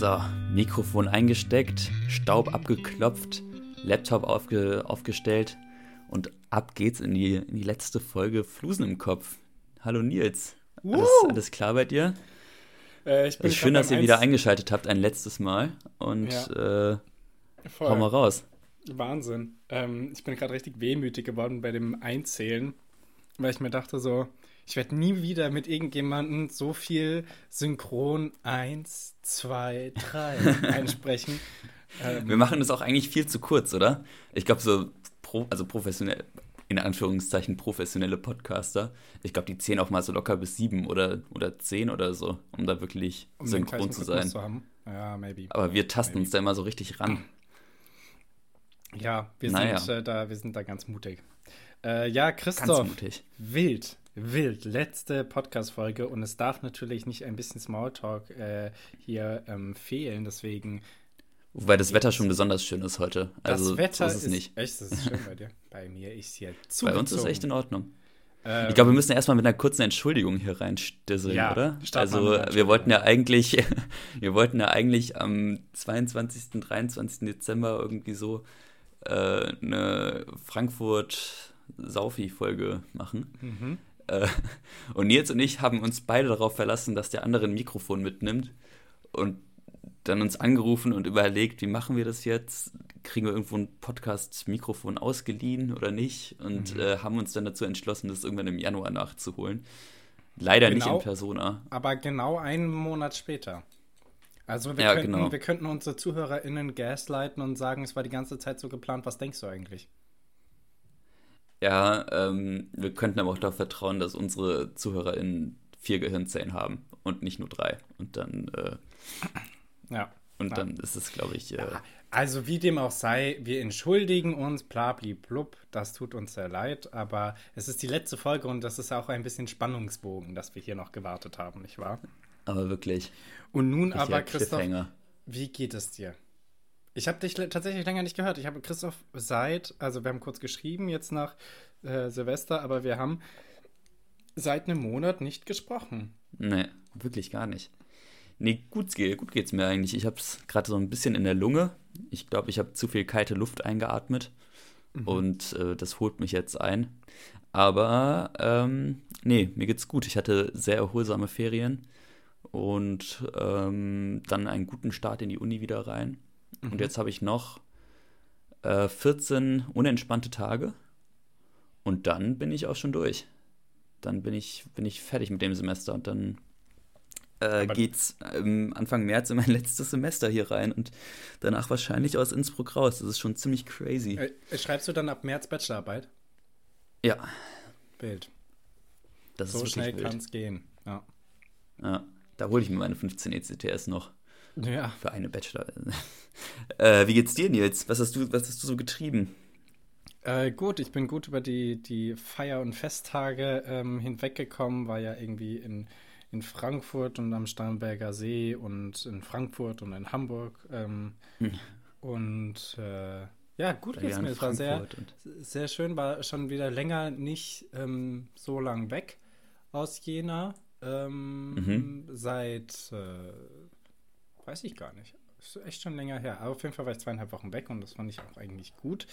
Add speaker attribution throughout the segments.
Speaker 1: So, Mikrofon eingesteckt, Staub abgeklopft, Laptop aufge aufgestellt und ab geht's in die, in die letzte Folge Flusen im Kopf. Hallo Nils. Alles, alles klar bei dir?
Speaker 2: Äh, ich bin
Speaker 1: schön, dass ihr wieder eingeschaltet habt, ein letztes Mal. Und äh,
Speaker 2: Voll.
Speaker 1: hau mal raus.
Speaker 2: Wahnsinn. Ähm, ich bin gerade richtig wehmütig geworden bei dem Einzählen, weil ich mir dachte so, ich werde nie wieder mit irgendjemandem so viel synchron 1, 2, 3 einsprechen. Ähm,
Speaker 1: Wir machen das auch eigentlich viel zu kurz, oder? Ich glaube, so pro, also professionell, in Anführungszeichen professionelle Podcaster, ich glaube, die zählen auch mal so locker bis sieben oder, oder zehn oder so, um da wirklich
Speaker 2: um
Speaker 1: synchron zu sein.
Speaker 2: Zu. Ja, maybe.
Speaker 1: Aber wir tasten uns da immer so richtig ran.
Speaker 2: Ja, wir
Speaker 1: Naja.
Speaker 2: sind, äh, da, wir sind da ganz mutig. Äh, ja,
Speaker 1: Ganz
Speaker 2: Christoph,
Speaker 1: mutig.
Speaker 2: wild, wild. Letzte Podcast-Folge und es darf natürlich nicht ein bisschen Smalltalk äh, hier ähm, fehlen. Deswegen,
Speaker 1: Wobei das Wetter schon besonders schön ist heute. Also
Speaker 2: das Wetter
Speaker 1: so ist es nicht.
Speaker 2: echt, das ist schön bei dir. Bei mir ist hier
Speaker 1: Bei
Speaker 2: zugezogen.
Speaker 1: uns ist echt in Ordnung.
Speaker 2: Ähm,
Speaker 1: Ich glaube, wir müssen erstmal mit einer kurzen Entschuldigung hier reinstisseln,
Speaker 2: Ja,
Speaker 1: oder? Also, wir wollten ja eigentlich, wir wollten ja eigentlich am 22., 23. Dezember irgendwie so äh, eine Frankfurt-Saufi-Folge machen.
Speaker 2: Mhm.
Speaker 1: Äh, und Nils und ich haben uns beide darauf verlassen, dass der andere ein Mikrofon mitnimmt und dann uns angerufen und überlegt, wie machen wir das jetzt? Kriegen wir irgendwo ein Podcast-Mikrofon ausgeliehen oder nicht? Und
Speaker 2: Mhm.
Speaker 1: äh, haben uns dann dazu entschlossen, das irgendwann im Januar nachzuholen. Leider nicht
Speaker 2: Genau.
Speaker 1: in Persona.
Speaker 2: Aber genau einen Monat später. Also wir,
Speaker 1: Ja,
Speaker 2: könnten,
Speaker 1: genau.
Speaker 2: wir könnten unsere ZuhörerInnen gaslighten und sagen, es war die ganze Zeit so geplant. Was denkst du eigentlich?
Speaker 1: Ja, ähm, wir könnten aber auch darauf vertrauen, dass unsere ZuhörerInnen vier Gehirnzellen haben und nicht nur drei. Und dann, äh,
Speaker 2: Ja.
Speaker 1: und
Speaker 2: Ja.
Speaker 1: dann ist es, glaube ich, äh,
Speaker 2: Also wie dem auch sei, wir entschuldigen uns, blub, das tut uns sehr leid, aber es ist die letzte Folge und das ist auch ein bisschen Spannungsbogen, dass wir hier noch gewartet haben, nicht wahr?
Speaker 1: aber wirklich.
Speaker 2: Und nun aber, Christoph, wie geht es dir? Ich habe dich tatsächlich länger nicht gehört. Ich habe Christoph seit, also wir haben kurz geschrieben jetzt nach äh, Silvester, aber wir haben seit einem Monat nicht gesprochen.
Speaker 1: Nee, wirklich gar nicht. Nee, gut, gut geht's mir eigentlich. Ich hab's gerade so ein bisschen in der Lunge. Ich glaube, ich habe zu viel kalte Luft eingeatmet und äh, das holt mich jetzt ein. Aber ähm, nee, mir geht's gut. Ich hatte sehr erholsame Ferien und ähm, dann einen guten Start in die Uni wieder rein. Und jetzt habe ich noch äh, 14 unentspannte Tage und dann bin ich auch schon durch. Dann bin ich, bin ich fertig mit dem Semester und dann äh, geht's ähm, Anfang März in mein letztes Semester hier rein und danach wahrscheinlich aus Innsbruck raus. Das ist schon ziemlich crazy.
Speaker 2: Äh, schreibst du dann ab März Bachelorarbeit?
Speaker 1: Ja,
Speaker 2: Bild.
Speaker 1: das
Speaker 2: So
Speaker 1: ist
Speaker 2: schnell kann es gehen. Ja.
Speaker 1: Ja, da hole ich mir meine 15 ECTS noch
Speaker 2: ja.
Speaker 1: für eine Bachelor. äh, wie geht's dir, Nils? Was hast du, was hast du so getrieben?
Speaker 2: Äh, gut, ich bin gut über die, die Feier- und Festtage ähm, hinweggekommen, war ja irgendwie in, in Frankfurt und am Starnberger See und in Frankfurt und in Hamburg. Ähm,
Speaker 1: Hm.
Speaker 2: Und äh, ja, gut geht's mir. Es war sehr, sehr schön, war schon wieder länger nicht ähm, so lang weg aus Jena. Ähm,
Speaker 1: Mhm.
Speaker 2: Seit, äh, weiß ich gar nicht. Ist echt schon länger her. Aber auf jeden Fall war ich zweieinhalb Wochen weg und das fand ich auch eigentlich gut.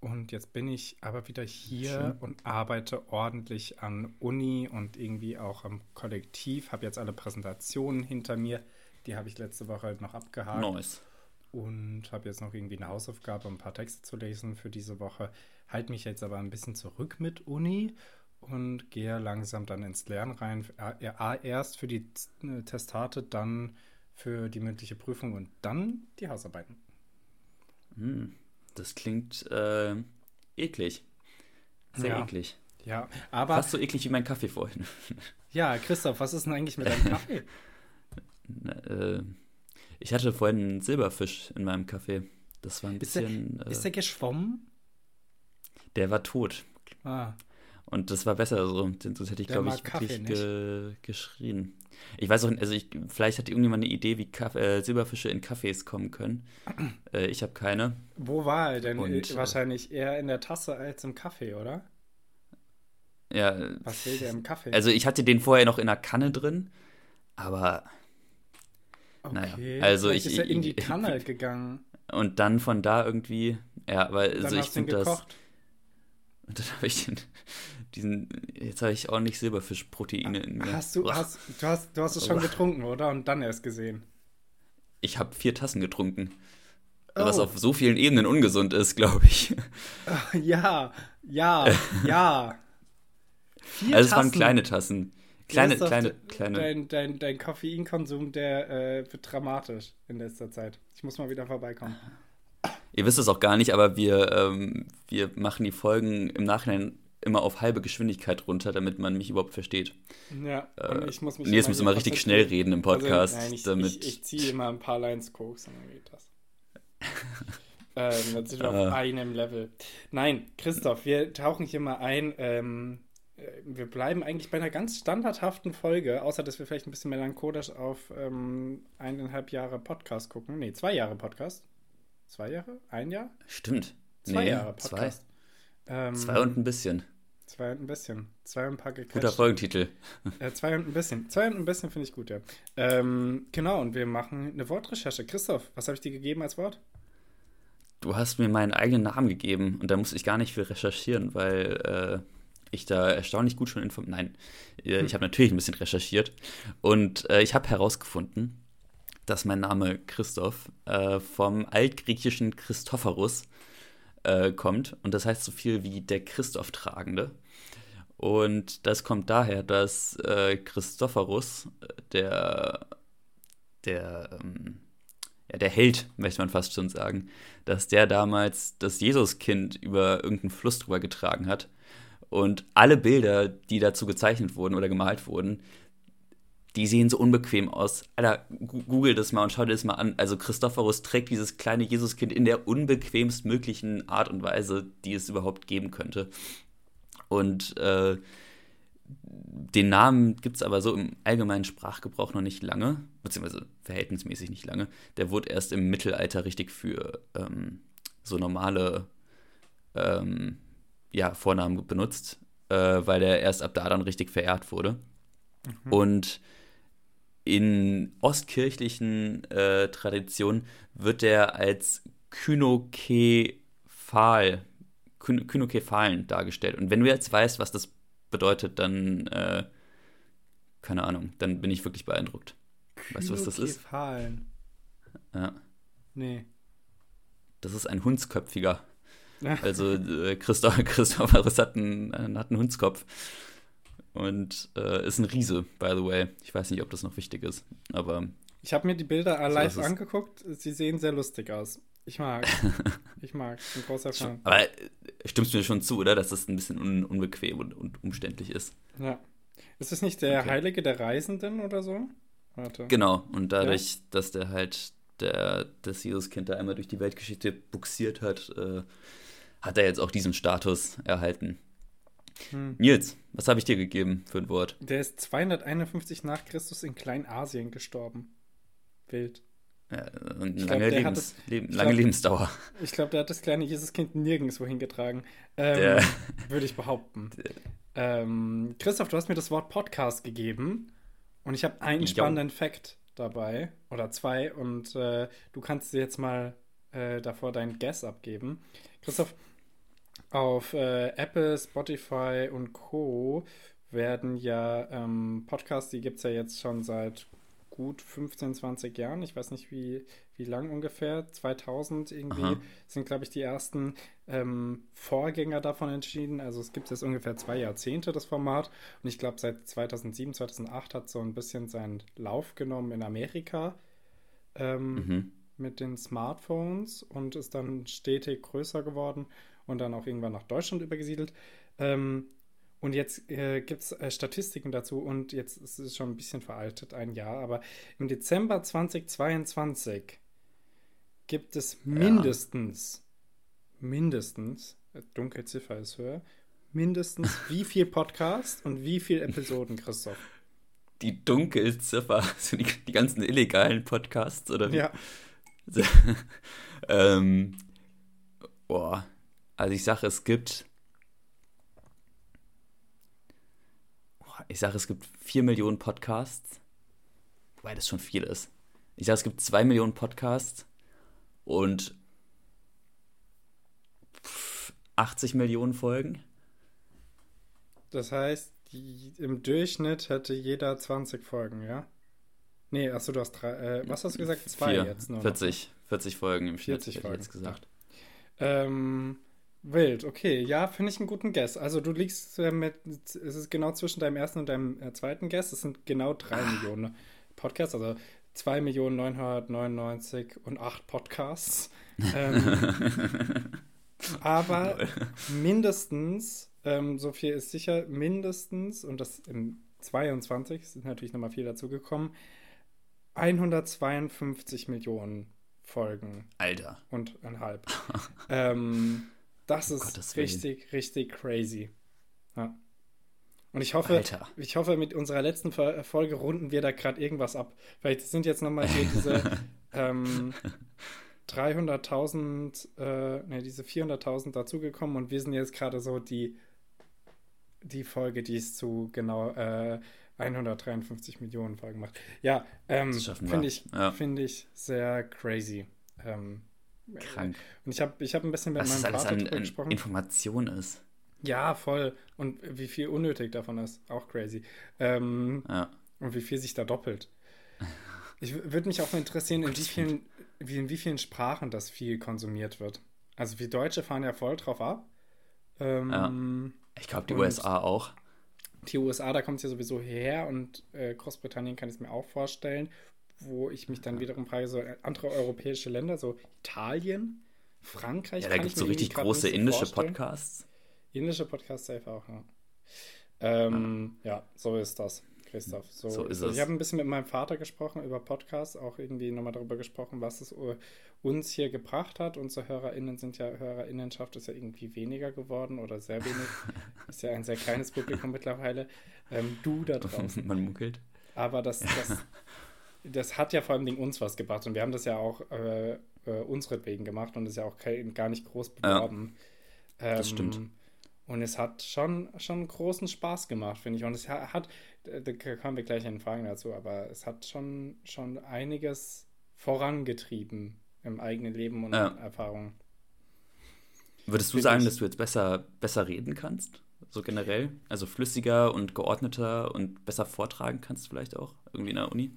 Speaker 2: Und jetzt bin ich aber wieder hier
Speaker 1: Schön.
Speaker 2: und arbeite ordentlich an Uni und irgendwie auch am Kollektiv. Habe jetzt alle Präsentationen hinter mir. Die habe ich letzte Woche halt noch abgehakt
Speaker 1: Nice.
Speaker 2: und habe jetzt noch irgendwie eine Hausaufgabe, ein paar Texte zu lesen für diese Woche. Halte mich jetzt aber ein bisschen zurück mit Uni und gehe langsam dann ins Lernen rein. Erst für die äh, Testate, dann für die mündliche Prüfung und dann die Hausarbeiten.
Speaker 1: Hm, das klingt äh, eklig. Sehr
Speaker 2: Ja.
Speaker 1: eklig.
Speaker 2: Ja, aber
Speaker 1: Fast so eklig wie mein Kaffee vorhin.
Speaker 2: ja, Christoph, was ist denn eigentlich mit deinem Kaffee?
Speaker 1: äh, ich hatte vorhin einen Silberfisch in meinem Kaffee. Das war ein
Speaker 2: Ist der,
Speaker 1: bisschen. äh,
Speaker 2: ist der geschwommen?
Speaker 1: der war tot.
Speaker 2: Ah,
Speaker 1: Und das war besser so. Denn Sonst hätte ich,
Speaker 2: Der
Speaker 1: glaube ich,
Speaker 2: Kaffee
Speaker 1: wirklich ge geschrien. Ich weiß auch nicht, also ich, vielleicht hat irgendjemand eine Idee, wie Kaff äh, Silberfische in Kaffees kommen können. Äh, ich habe keine.
Speaker 2: wo war er denn?
Speaker 1: Und,
Speaker 2: Äh,
Speaker 1: äh,
Speaker 2: Wahrscheinlich eher in der Tasse als im Kaffee, oder?
Speaker 1: Ja,
Speaker 2: Was will der im Kaffee?
Speaker 1: also ich hatte den vorher noch in einer Kanne drin, aber Okay, naja, also ich.
Speaker 2: ist er in die Kanne gegangen.
Speaker 1: Und dann von da irgendwie, ja, aber also ich finde das. Und dann habe ich den, diesen, jetzt habe ich ordentlich Silberfischproteine in mir.
Speaker 2: Hast du, hast, du hast, du hast es schon getrunken, oder? Und dann erst gesehen.
Speaker 1: Ich habe vier Tassen getrunken. Oh. Was auf so vielen Ebenen ungesund ist, glaube ich.
Speaker 2: Ja, ja, ja.
Speaker 1: Vier also es waren kleine Tassen. Kleine, kleine, kleine.
Speaker 2: Dein, dein, dein Koffeinkonsum, der äh, wird dramatisch in letzter Zeit. Ich muss mal wieder vorbeikommen.
Speaker 1: Ihr wisst es auch gar nicht, aber wir, ähm, wir machen die Folgen im Nachhinein immer auf halbe Geschwindigkeit runter, damit man mich überhaupt versteht.
Speaker 2: Ja,
Speaker 1: äh, ich muss mich. Nils muss immer richtig schnell reden im Podcast.
Speaker 2: Also, nein, ich,
Speaker 1: damit
Speaker 2: ich, ich ziehe immer ein paar Lines Koks und dann geht das. ähm, dann sind wir auf ah. einem Level. Nein, Christoph, wir tauchen hier mal ein. Ähm, äh, wir bleiben eigentlich bei einer ganz standardhaften Folge, außer dass wir vielleicht ein bisschen melancholisch auf ähm, eineinhalb Jahre Podcast gucken. Nee, zwei Jahre Podcast. Zwei Jahre? Ein Jahr?
Speaker 1: Stimmt.
Speaker 2: Zwei nee, Jahre Podcast.
Speaker 1: Zwei. Ähm, zwei und ein bisschen.
Speaker 2: Zwei und ein bisschen. Zwei und ein paar
Speaker 1: gequetscht. Guter Folgentitel.
Speaker 2: Äh, zwei und ein bisschen. Zwei und ein bisschen finde ich gut, ja. Ähm, genau, und wir machen eine Wortrecherche. Christoph, was habe ich dir gegeben als Wort?
Speaker 1: Du hast mir meinen eigenen Namen gegeben und da musste ich gar nicht viel recherchieren, weil äh, ich da erstaunlich gut schon informiert. Nein, äh, hm. ich habe natürlich ein bisschen recherchiert und äh, ich habe herausgefunden, dass mein Name Christoph äh, vom altgriechischen Christophorus äh, kommt und das heißt so viel wie der Christoph-Tragende. Und das kommt daher, dass äh, Christophorus, der, der, ähm, ja, der Held, möchte man fast schon sagen, dass der damals das Jesuskind über irgendeinen Fluss drüber getragen hat. Und alle Bilder, die dazu gezeichnet wurden oder gemalt wurden, die sehen so unbequem aus. Alter, google das mal und schau dir das mal an. Also Christophorus trägt dieses kleine Jesuskind in der unbequemst möglichen Art und Weise, die es überhaupt geben könnte. Und äh, den Namen gibt es aber so im allgemeinen Sprachgebrauch noch nicht lange, beziehungsweise verhältnismäßig nicht lange. Der wurde erst im Mittelalter richtig für ähm, so normale ähm, ja, Vornamen benutzt, äh, weil der erst ab da dann richtig verehrt wurde. Mhm. Und in ostkirchlichen äh, Traditionen wird er als Kynokephal, Kynokephalen dargestellt. Und wenn du jetzt weißt, was das bedeutet, dann, äh, keine Ahnung, dann bin ich wirklich beeindruckt. Weißt du, was das ist? Ja.
Speaker 2: Nee.
Speaker 1: Das ist ein Hundsköpfiger. Also äh, Christoph, Christophorus hat einen, hat einen Hundskopf. Und äh, ist ein Riese, by the way. Ich weiß nicht, ob das noch wichtig ist, aber.
Speaker 2: Ich habe mir die Bilder live angeguckt. Sie sehen sehr lustig aus. Ich mag. ich mag. Ich bin großer Fan.
Speaker 1: Aber äh, stimmst du mir schon zu, oder? Dass das ein bisschen un unbequem und, und, umständlich ist.
Speaker 2: Ja. Ist es nicht der okay. Heilige der Reisenden oder so?
Speaker 1: Warte. Genau. Und dadurch, ja. dass der halt der, das Jesuskind da einmal durch die Weltgeschichte buxiert hat, äh, hat er jetzt auch diesen Status erhalten. Hm. Nils, was habe ich dir gegeben für ein Wort?
Speaker 2: Der ist 251 nach Christus in Kleinasien gestorben. Wild.
Speaker 1: Ja, und lange, glaub, Lebens, das, Leben, lange glaub, Lebensdauer.
Speaker 2: Ich glaube, der hat das kleine Jesuskind nirgendwo hingetragen. Ähm, würde ich behaupten. Ähm, Christoph, du hast mir das Wort Podcast gegeben und ich habe einen spannenden Fact dabei oder zwei und äh, du kannst dir jetzt mal äh, davor deinen Guess abgeben. Christoph, auf äh, Apple, Spotify und Co. werden ja ähm, Podcasts, die gibt es ja jetzt schon seit gut 15, 20 Jahren. Ich weiß nicht, wie, wie lang ungefähr. 2000 irgendwie Aha. sind, glaube ich, die ersten ähm, Vorgänger davon entschieden. Also es gibt jetzt ungefähr zwei Jahrzehnte, das Format. Und ich glaube, seit 2007, 2008 hat so ein bisschen seinen Lauf genommen in Amerika. Ähm, mhm. mit den Smartphones und ist dann stetig größer geworden und dann auch irgendwann nach Deutschland übergesiedelt. Ähm, und jetzt äh, gibt es äh, Statistiken dazu und jetzt ist es schon ein bisschen veraltet, ein Jahr, aber im Dezember 2022 gibt es mindestens, ja. mindestens, äh, dunkle Ziffer ist höher, mindestens wie viel Podcasts und wie viele Episoden, Christoph?
Speaker 1: Die Dunkelziffer, also die, die ganzen illegalen Podcasts, oder wie?
Speaker 2: Ja.
Speaker 1: ähm, boah, also ich sage, es gibt. Ich sage, es gibt 4 Millionen Podcasts. Wobei das schon viel ist. Ich sage, es gibt zwei Millionen Podcasts und 80 Millionen Folgen.
Speaker 2: Das heißt, die, im Durchschnitt hätte jeder 20 Folgen, ja? Nee, achso, du hast drei. Äh, was hast du gesagt? Zwei
Speaker 1: Vier,
Speaker 2: jetzt nur.
Speaker 1: 40, 40 Folgen im Schnitt,
Speaker 2: 40
Speaker 1: hätte ich
Speaker 2: Folgen.
Speaker 1: jetzt gesagt.
Speaker 2: Ähm, wild, okay. Ja, finde ich einen guten Guess. Also du liegst äh, mit, es ist genau zwischen deinem ersten und deinem äh, zweiten Guess. Es sind genau drei
Speaker 1: Ah.
Speaker 2: Millionen Podcasts, also 2 Millionen 999 und 8 Podcasts. Ähm, aber mindestens, ähm, so viel ist sicher, mindestens, und das im 22 sind natürlich nochmal viel dazugekommen, 152 Millionen Folgen
Speaker 1: Alter.
Speaker 2: und ein halb. ähm, das ist
Speaker 1: Willen.
Speaker 2: richtig, richtig crazy. Ja. Und ich hoffe,
Speaker 1: Alter.
Speaker 2: ich hoffe, mit unserer letzten Fol- Folge runden wir da gerade irgendwas ab. Vielleicht sind jetzt nochmal hier diese ähm, 300.000, äh, ne, diese 400.000 dazugekommen und wir sind jetzt gerade so die, die Folge, die es zu genau äh, 153 Millionen Folgen macht. Ja, ähm, finde ich,
Speaker 1: Ja.
Speaker 2: finde ich sehr crazy. Ähm,
Speaker 1: Krank.
Speaker 2: und ich habe ich hab ein bisschen mit
Speaker 1: Was
Speaker 2: meinem Vater
Speaker 1: an,
Speaker 2: drüber
Speaker 1: an
Speaker 2: gesprochen.
Speaker 1: Information ist.
Speaker 2: Ja, voll. Und wie viel unnötig davon ist. Auch crazy. Ähm,
Speaker 1: Ja.
Speaker 2: und wie viel sich da doppelt. Ich würde mich auch mal interessieren, in wie, vielen, wie, in wie vielen Sprachen das viel konsumiert wird. Also wir Deutsche fahren ja voll drauf ab. Ähm,
Speaker 1: Ich glaube, die USA auch.
Speaker 2: Die USA, da kommt es ja sowieso her und äh, Großbritannien kann ich es mir auch vorstellen, wo ich mich dann wiederum frage, so äh, andere europäische Länder, so Italien, Frankreich.
Speaker 1: Ja, da gibt
Speaker 2: ich
Speaker 1: es so richtig große indische
Speaker 2: vorstellen.
Speaker 1: Podcasts.
Speaker 2: Indische Podcast safe auch, ja. Ähm, ja, so ist das, Christoph. So,
Speaker 1: So ist
Speaker 2: Ich
Speaker 1: es.
Speaker 2: habe ein bisschen mit meinem Vater gesprochen über Podcasts, auch irgendwie nochmal darüber gesprochen, was es uh, uns hier gebracht hat. Unsere HörerInnen sind ja, HörerInnenschaft ist ja irgendwie weniger geworden oder sehr wenig. ist ja ein sehr kleines Publikum mittlerweile. Ähm, du da draußen.
Speaker 1: Man munkelt.
Speaker 2: Aber das, das, das hat ja vor allem uns was gebracht und wir haben das ja auch äh, äh, unseretwegen gemacht und es ja auch gar nicht groß beworben.
Speaker 1: das
Speaker 2: Ähm,
Speaker 1: stimmt.
Speaker 2: Und es hat schon, schon großen Spaß gemacht, finde ich. Und es ha- hat, da da kommen wir gleich in Fragen dazu, aber es hat schon, schon einiges vorangetrieben im eigenen Leben und
Speaker 1: Ja.
Speaker 2: Erfahrungen.
Speaker 1: Würdest du sagen, dass du jetzt besser, besser reden kannst? So generell? Also flüssiger und geordneter und besser vortragen kannst vielleicht auch? Irgendwie in der Uni?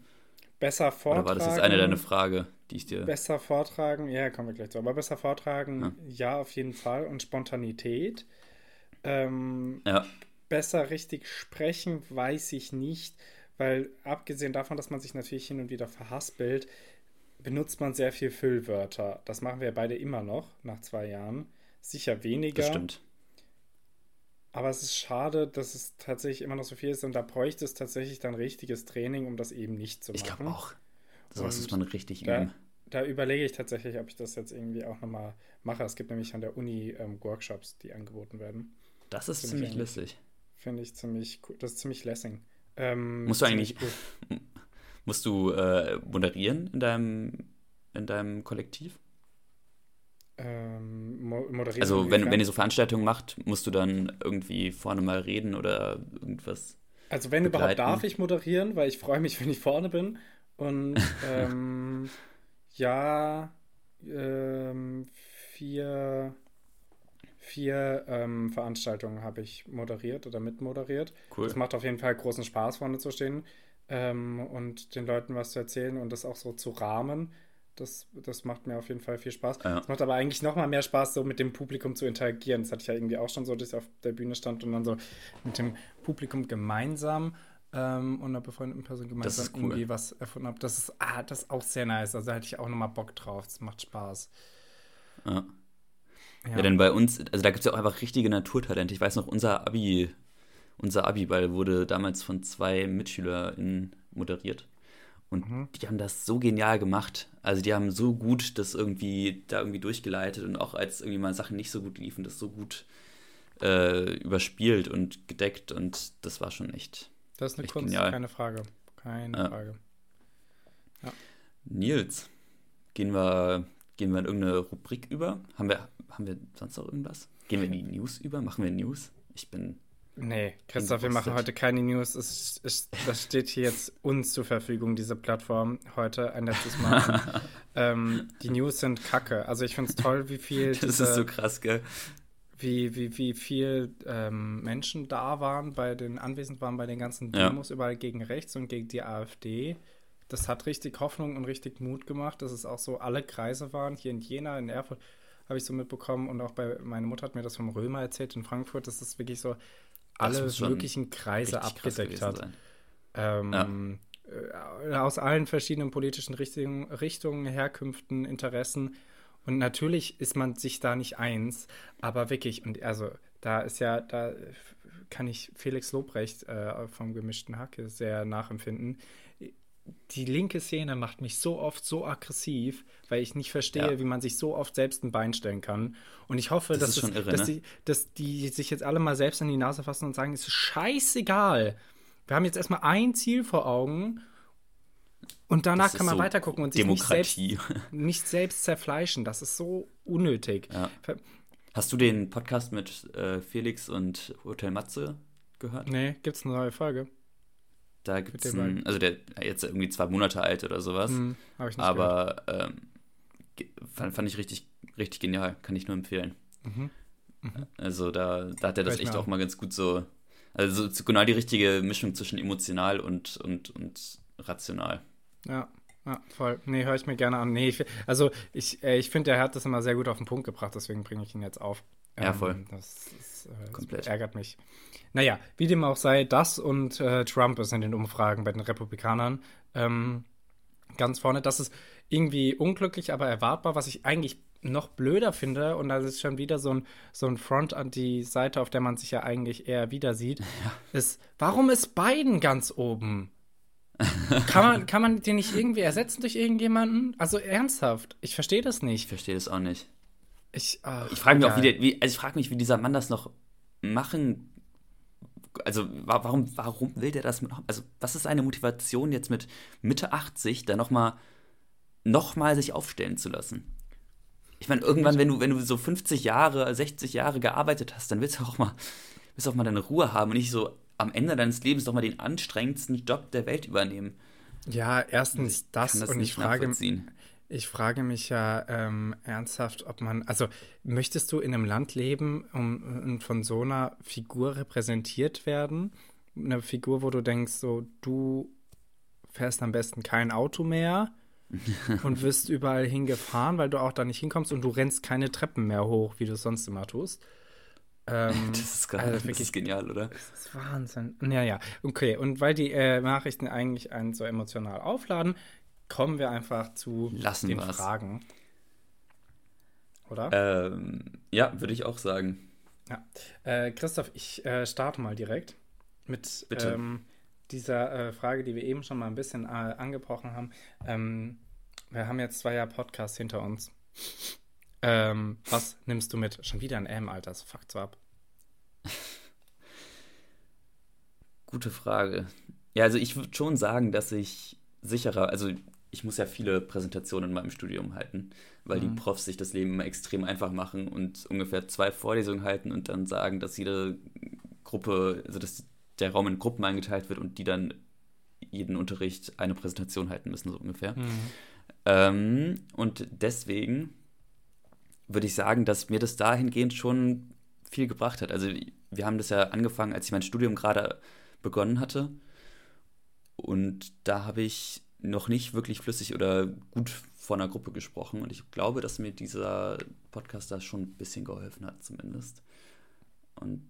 Speaker 2: Besser vortragen.
Speaker 1: Oder war das jetzt eine deiner Frage, die ich dir.
Speaker 2: Besser vortragen, ja, kommen wir gleich zu. Aber besser vortragen,
Speaker 1: Ja.
Speaker 2: ja, auf jeden Fall. Und Spontanität. Ähm,
Speaker 1: Ja,
Speaker 2: besser richtig sprechen, weiß ich nicht, weil abgesehen davon, dass man sich natürlich hin und wieder verhaspelt, benutzt man sehr viel Füllwörter. Das machen wir beide immer noch nach zwei Jahren. Sicher weniger,
Speaker 1: das stimmt.
Speaker 2: Aber es ist schade, dass es tatsächlich immer noch so viel ist und da bräuchte es tatsächlich dann richtiges Training, um das eben nicht zu machen.
Speaker 1: Ich glaube auch. Sowas muss man richtig
Speaker 2: da-
Speaker 1: üben.
Speaker 2: Da überlege ich tatsächlich, ob ich das jetzt irgendwie auch nochmal mache. Es gibt nämlich an der Uni ähm, Workshops, die angeboten werden.
Speaker 1: Das ist ziemlich lässig.
Speaker 2: Finde ich ziemlich cool. Das ist ziemlich lessing. Ähm,
Speaker 1: Musst du eigentlich- Musst du äh, moderieren in deinem, in deinem Kollektiv?
Speaker 2: Ähm, mo moderieren.
Speaker 1: Also, wenn, wenn ihr so Veranstaltungen macht, musst du dann irgendwie vorne mal reden oder irgendwas?
Speaker 2: also wenn überhaupt
Speaker 1: begleiten?
Speaker 2: darf ich moderieren, weil ich freue mich, wenn ich vorne bin. Und ähm, ja, ähm, vier, vier ähm, Veranstaltungen habe ich moderiert oder mitmoderiert.
Speaker 1: Cool.
Speaker 2: Es macht auf jeden Fall großen Spaß, vorne zu stehen ähm, und den Leuten was zu erzählen und das auch so zu rahmen. Das, das macht mir auf jeden Fall viel Spaß.
Speaker 1: Ja.
Speaker 2: Es macht aber eigentlich noch mal mehr Spaß, so mit dem Publikum zu interagieren. Das hatte ich ja irgendwie auch schon so, dass ich auf der Bühne stand und dann so mit dem Publikum gemeinsam ähm, und einer befreundeten Person gemeinsam
Speaker 1: cool.
Speaker 2: irgendwie was erfunden habe. Das ist, ah, das ist auch sehr nice. Also da hätte ich auch noch mal Bock drauf. Das macht Spaß.
Speaker 1: Ja. Ja, denn bei uns, also da gibt es ja auch einfach richtige Naturtalente. Ich weiß noch, unser Abi, unser Abi-Ball wurde damals von zwei MitschülerInnen moderiert. Und
Speaker 2: Mhm.
Speaker 1: die haben das so genial gemacht. Also die haben so gut das irgendwie da irgendwie durchgeleitet und auch als irgendwie mal Sachen nicht so gut liefen, das so gut äh, überspielt und gedeckt und das war schon echt.
Speaker 2: das ist eine Kunst,
Speaker 1: genial.
Speaker 2: keine Frage. Keine
Speaker 1: Ja.
Speaker 2: Frage.
Speaker 1: Nils, gehen wir, gehen wir in irgendeine Rubrik über? Haben wir, haben wir sonst noch irgendwas? Gehen wir in die News über? Machen wir News? Ich bin
Speaker 2: Nee, Christoph, wir machen heute keine News. Es, es, das steht hier jetzt uns zur Verfügung, diese Plattform, heute ein letztes Mal. ähm, die News sind kacke. Also ich finde es toll, wie viel.
Speaker 1: Diese, das ist so krass, gell?
Speaker 2: Wie, wie, wie viel ähm, Menschen da waren, bei den anwesend waren bei den ganzen Demos ja. überall gegen rechts und gegen die AfD. Das hat richtig Hoffnung und richtig Mut gemacht, dass es auch so alle Kreise waren. Hier in Jena, in Erfurt habe ich so mitbekommen und auch bei meine Mutter hat mir das vom Römer erzählt in Frankfurt, dass das wirklich so alle möglichen Kreise abgedeckt hat. Ähm, ja. Äh, aus allen verschiedenen politischen Richtungen, Richtungen, Herkünften, Interessen. Und natürlich ist man sich da nicht eins, aber wirklich, und also da ist ja, da kann ich Felix Lobrecht äh, vom gemischten Hacke sehr nachempfinden. Die linke Szene macht mich so oft so aggressiv, weil ich nicht verstehe, ja. wie man sich so oft selbst ein Bein stellen kann. Und ich hoffe, das dass, es, irre, dass, ne? die, dass die sich jetzt alle mal selbst an die Nase fassen und sagen, es ist scheißegal. Wir haben jetzt erstmal ein Ziel vor Augen und danach kann man so weiter gucken und sich nicht selbst, nicht selbst, zerfleischen. Das ist so unnötig.
Speaker 1: Ja. Hast du den Podcast mit äh, Felix und Hotel Matze gehört?
Speaker 2: Nee, gibt es eine neue Folge?
Speaker 1: Da gibt es also der jetzt irgendwie zwei Monate alt oder sowas. Hm, aber ähm, fand, fand, ich richtig, richtig genial. Kann ich nur empfehlen. Mhm. Mhm. Also da, da hat er das echt auch mal ganz gut so, also so, genau die richtige Mischung zwischen emotional und, und, und rational.
Speaker 2: Ja, ja, voll. Nee, höre ich mir gerne an. Nee, ich, also ich, äh, ich finde, er hat das immer sehr gut auf den Punkt gebracht, deswegen bringe ich ihn jetzt auf.
Speaker 1: Ja, voll. Ähm,
Speaker 2: das, äh, das, ärgert mich. Naja, wie dem auch sei, das und äh, Trump ist in den Umfragen bei den Republikanern ähm, ganz vorne. Das ist irgendwie unglücklich, aber erwartbar, was ich eigentlich noch blöder finde, und das ist schon wieder so ein, so ein Front an die Seite, auf der man sich ja eigentlich eher wieder sieht, ja. ist, warum ist Biden ganz oben? Kann, man, kann man den nicht irgendwie ersetzen durch irgendjemanden? Also ernsthaft, ich verstehe das nicht.
Speaker 1: Ich verstehe das auch nicht.
Speaker 2: Ich, ach,
Speaker 1: ich frage mich auch, wie, der, wie, also ich frage mich, wie dieser Mann das noch machen. Also warum, warum will der das? Also was ist seine Motivation jetzt mit Mitte 80 da noch mal, noch mal sich aufstellen zu lassen? Ich meine, irgendwann, wenn du, wenn du so 50 Jahre, 60 Jahre gearbeitet hast, dann willst du auch mal, willst auch mal deine Ruhe haben und nicht so am Ende deines Lebens doch mal den anstrengendsten Job der Welt übernehmen.
Speaker 2: Ja, erstens ich das, das und ich frage, ich frage mich ja ähm, ernsthaft, ob man, also möchtest du in einem Land leben um, um von so einer Figur repräsentiert werden? Eine Figur, wo du denkst, so, du fährst am besten kein Auto mehr und wirst überall hingefahren, weil du auch da nicht hinkommst und du rennst keine Treppen mehr hoch, wie du es sonst immer tust.
Speaker 1: Ähm, das, ist geil, also das ist genial, oder?
Speaker 2: Das ist Wahnsinn. Ja, ja. Okay, und weil die äh, Nachrichten eigentlich einen so emotional aufladen, kommen wir einfach zu
Speaker 1: Lassen
Speaker 2: den
Speaker 1: was.
Speaker 2: Fragen.
Speaker 1: Oder? Ähm, ja, würde ich auch sagen.
Speaker 2: Ja. Äh, Christoph, ich äh, starte mal direkt mit ähm, dieser äh, Frage, die wir eben schon mal ein bisschen äh, angebrochen haben. Ähm, wir haben jetzt zwei Jahre Podcast hinter uns. Ähm, was nimmst du mit? Schon wieder ein M, Alter, das fuckt so ab.
Speaker 1: Gute Frage. Ja, also ich würde schon sagen, dass ich sicherer, also ich muss ja viele Präsentationen in meinem Studium halten, weil mhm. die Profs sich das Leben immer extrem einfach machen und ungefähr zwei Vorlesungen halten und dann sagen, dass jede Gruppe, also dass der Raum in Gruppen eingeteilt wird und die dann jeden Unterricht eine Präsentation halten müssen, so ungefähr. Mhm. Ähm, und deswegen würde ich sagen, dass mir das dahingehend schon viel gebracht hat. Also wir haben das ja angefangen, als ich mein Studium gerade begonnen hatte. Und da habe ich noch nicht wirklich flüssig oder gut vor einer Gruppe gesprochen. Und ich glaube, dass mir dieser Podcast da schon ein bisschen geholfen hat, zumindest. Und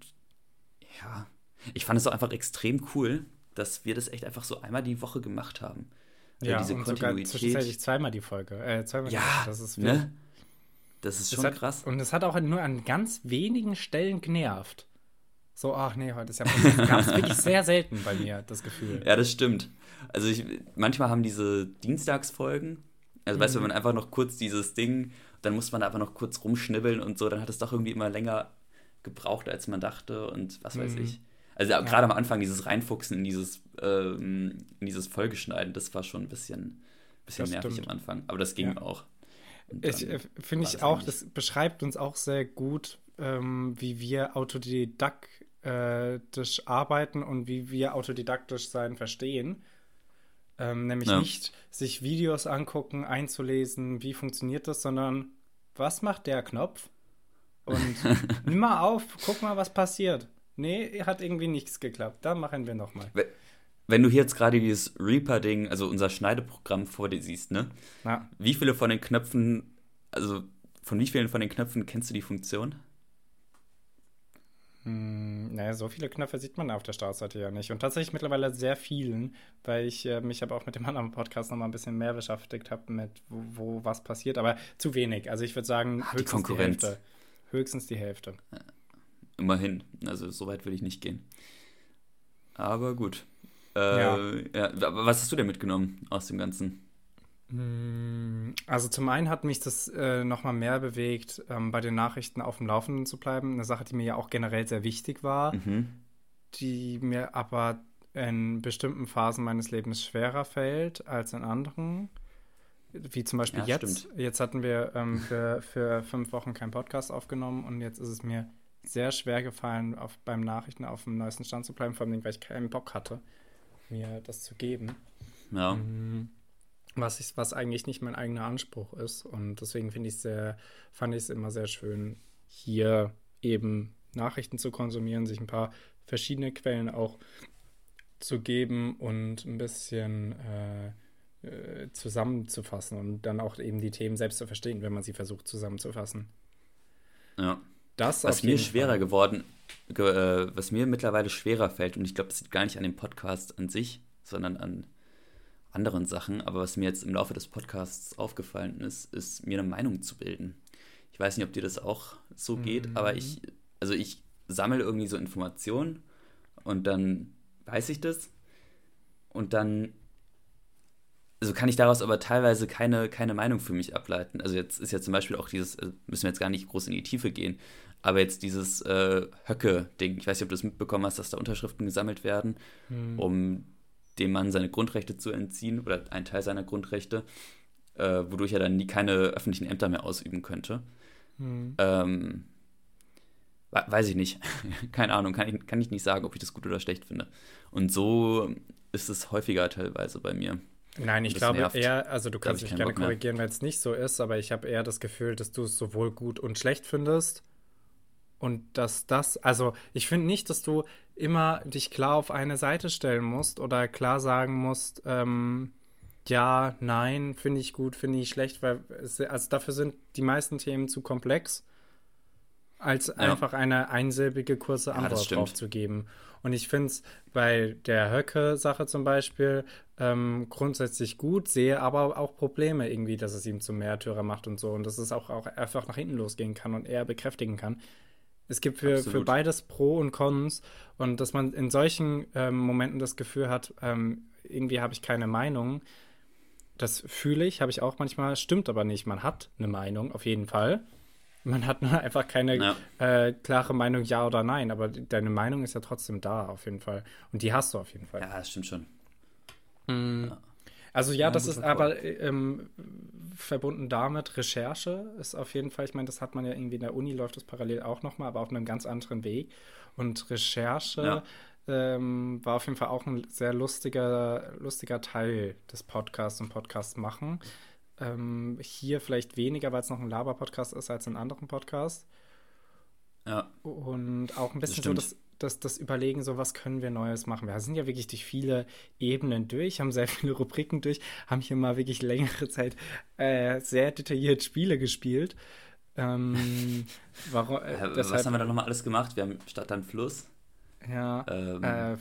Speaker 1: ja, ich fand es auch einfach extrem cool, dass wir das echt einfach so einmal die Woche gemacht haben.
Speaker 2: Ja, diese und Kontinuität. sogar zwischenzeitlich zweimal die Folge. Äh, zweimal
Speaker 1: ja, das ist ne? Das ist schon
Speaker 2: hat,
Speaker 1: krass.
Speaker 2: Und es hat auch nur an ganz wenigen Stellen genervt. So, ach nee, heute ist ja. Das gab es wirklich sehr selten bei mir, das Gefühl.
Speaker 1: Ja, das stimmt. Also ich, manchmal haben diese Dienstagsfolgen, also mhm. weißt du, wenn man einfach noch kurz dieses Ding, dann muss man einfach noch kurz rumschnibbeln und so, dann hat es doch irgendwie immer länger gebraucht, als man dachte und was weiß mhm. ich. Also ja. gerade am Anfang dieses Reinfuchsen in dieses, ähm, in dieses Folgeschneiden, das war schon ein bisschen, bisschen nervig stimmt. am Anfang. Aber das ging ja. auch.
Speaker 2: Ich, äh, Finde ich auch, das beschreibt uns auch sehr gut, ähm, wie wir autodidaktisch arbeiten und wie wir autodidaktisch sein verstehen. Ähm, nämlich ja. nicht sich Videos angucken, einzulesen, wie funktioniert das, sondern was macht der Knopf? Und nimm mal auf, guck mal, was passiert. Nee, hat irgendwie nichts geklappt. Da machen wir nochmal.
Speaker 1: Wenn du hier jetzt gerade dieses Reaper-Ding, also unser Schneideprogramm vor dir siehst, ne? Ja. Wie viele von den Knöpfen, also von wie vielen von den Knöpfen kennst du die Funktion?
Speaker 2: Hm, naja, so viele Knöpfe sieht man auf der Startseite ja nicht. Und tatsächlich mittlerweile sehr vielen, weil ich äh, mich aber auch mit dem anderen Podcast noch mal ein bisschen mehr beschäftigt habe, mit wo, wo, was passiert. Aber zu wenig. Also ich würde sagen,
Speaker 1: Ach, höchstens die, die, Hälfte.
Speaker 2: Höchstens die Hälfte.
Speaker 1: Immerhin. Also so weit will ich nicht gehen. Aber gut. Äh, ja. ja. Was hast du denn mitgenommen aus dem Ganzen?
Speaker 2: Hm, also zum einen hat mich das äh, nochmal mehr bewegt, ähm, bei den Nachrichten auf dem Laufenden zu bleiben. Eine Sache, die mir ja auch generell sehr wichtig war, mhm. die mir aber in bestimmten Phasen meines Lebens schwerer fällt als in anderen. Wie zum Beispiel ja, jetzt. Stimmt. Jetzt hatten wir ähm, für, für fünf Wochen keinen Podcast aufgenommen und jetzt ist es mir sehr schwer gefallen, auf, beim Nachrichten auf dem neuesten Stand zu bleiben, vor allem, weil ich keinen Bock hatte, mir das zu geben. Ja. Mhm was, ich, was eigentlich nicht mein eigener Anspruch ist. Und deswegen finde ich sehr, fand ich es immer sehr schön, hier eben Nachrichten zu konsumieren, sich ein paar verschiedene Quellen auch zu geben und ein bisschen äh, äh, zusammenzufassen und dann auch eben die Themen selbst zu verstehen, wenn man sie versucht zusammenzufassen.
Speaker 1: Ja. Das was mir schwerer Fall. geworden, ge, äh, was mir mittlerweile schwerer fällt, und ich glaube, es liegt gar nicht an dem Podcast an sich, sondern an anderen Sachen, aber was mir jetzt im Laufe des Podcasts aufgefallen ist, ist mir eine Meinung zu bilden. Ich weiß nicht, ob dir das auch so geht, mhm. aber ich, also ich sammle irgendwie so Informationen und dann weiß ich das und dann also kann ich daraus aber teilweise keine, keine Meinung für mich ableiten. Also jetzt ist ja zum Beispiel auch dieses, äh, müssen wir jetzt gar nicht groß in die Tiefe gehen, aber jetzt dieses äh, Höcke-Ding, ich weiß nicht, ob du das mitbekommen hast, dass da Unterschriften gesammelt werden, mhm. um dem Mann seine Grundrechte zu entziehen oder einen Teil seiner Grundrechte, äh, wodurch er dann nie keine öffentlichen Ämter mehr ausüben könnte. Mhm. Ähm, weiß ich nicht. keine Ahnung, kann ich, kann ich nicht sagen, ob ich das gut oder schlecht finde. Und so ist es häufiger teilweise bei mir.
Speaker 2: Nein, ich glaube nervt. eher, also du kannst mich gerne korrigieren, wenn es nicht so ist, aber ich habe eher das Gefühl, dass du es sowohl gut und schlecht findest und dass das, also ich finde nicht, dass du immer dich klar auf eine Seite stellen musst oder klar sagen musst, ähm, ja, nein, finde ich gut, finde ich schlecht, weil es, also dafür sind die meisten Themen zu komplex, als ja. einfach eine einsilbige kurze Antwort ja, drauf zu geben. Und ich finde es bei der Höcke-Sache zum Beispiel ähm, grundsätzlich gut, sehe aber auch Probleme irgendwie, dass es ihm zum Märtyrer macht und so und dass es auch, auch einfach nach hinten losgehen kann und er bekräftigen kann. Es gibt für, für beides Pro und Cons und dass man in solchen ähm, Momenten das Gefühl hat, ähm, irgendwie habe ich keine Meinung. Das fühle ich, habe ich auch manchmal, stimmt aber nicht. Man hat eine Meinung, auf jeden Fall. Man hat nur einfach keine ja. äh, klare Meinung, ja oder nein. Aber deine Meinung ist ja trotzdem da, auf jeden Fall. Und die hast du auf jeden Fall.
Speaker 1: Ja, das stimmt schon.
Speaker 2: Mhm. Ja. Also ja, ja das ist aber ähm, verbunden damit, Recherche ist auf jeden Fall, ich meine, das hat man ja irgendwie in der Uni, läuft das parallel auch nochmal, aber auf einem ganz anderen Weg. Und Recherche ja. ähm, war auf jeden Fall auch ein sehr lustiger, lustiger Teil des Podcasts und Podcasts machen. Ähm, hier vielleicht weniger, weil es noch ein Laber-Podcast ist als in anderen Podcasts. Ja. Und auch ein bisschen das so das das, das Überlegen, so was können wir Neues machen. Wir sind ja wirklich durch viele Ebenen durch, haben sehr viele Rubriken durch, haben hier mal wirklich längere Zeit äh, sehr detailliert Spiele gespielt. Ähm,
Speaker 1: warum, äh, ja, was haben wir da nochmal alles gemacht? Wir haben Stadt an Fluss.
Speaker 2: Ja, ähm, äh,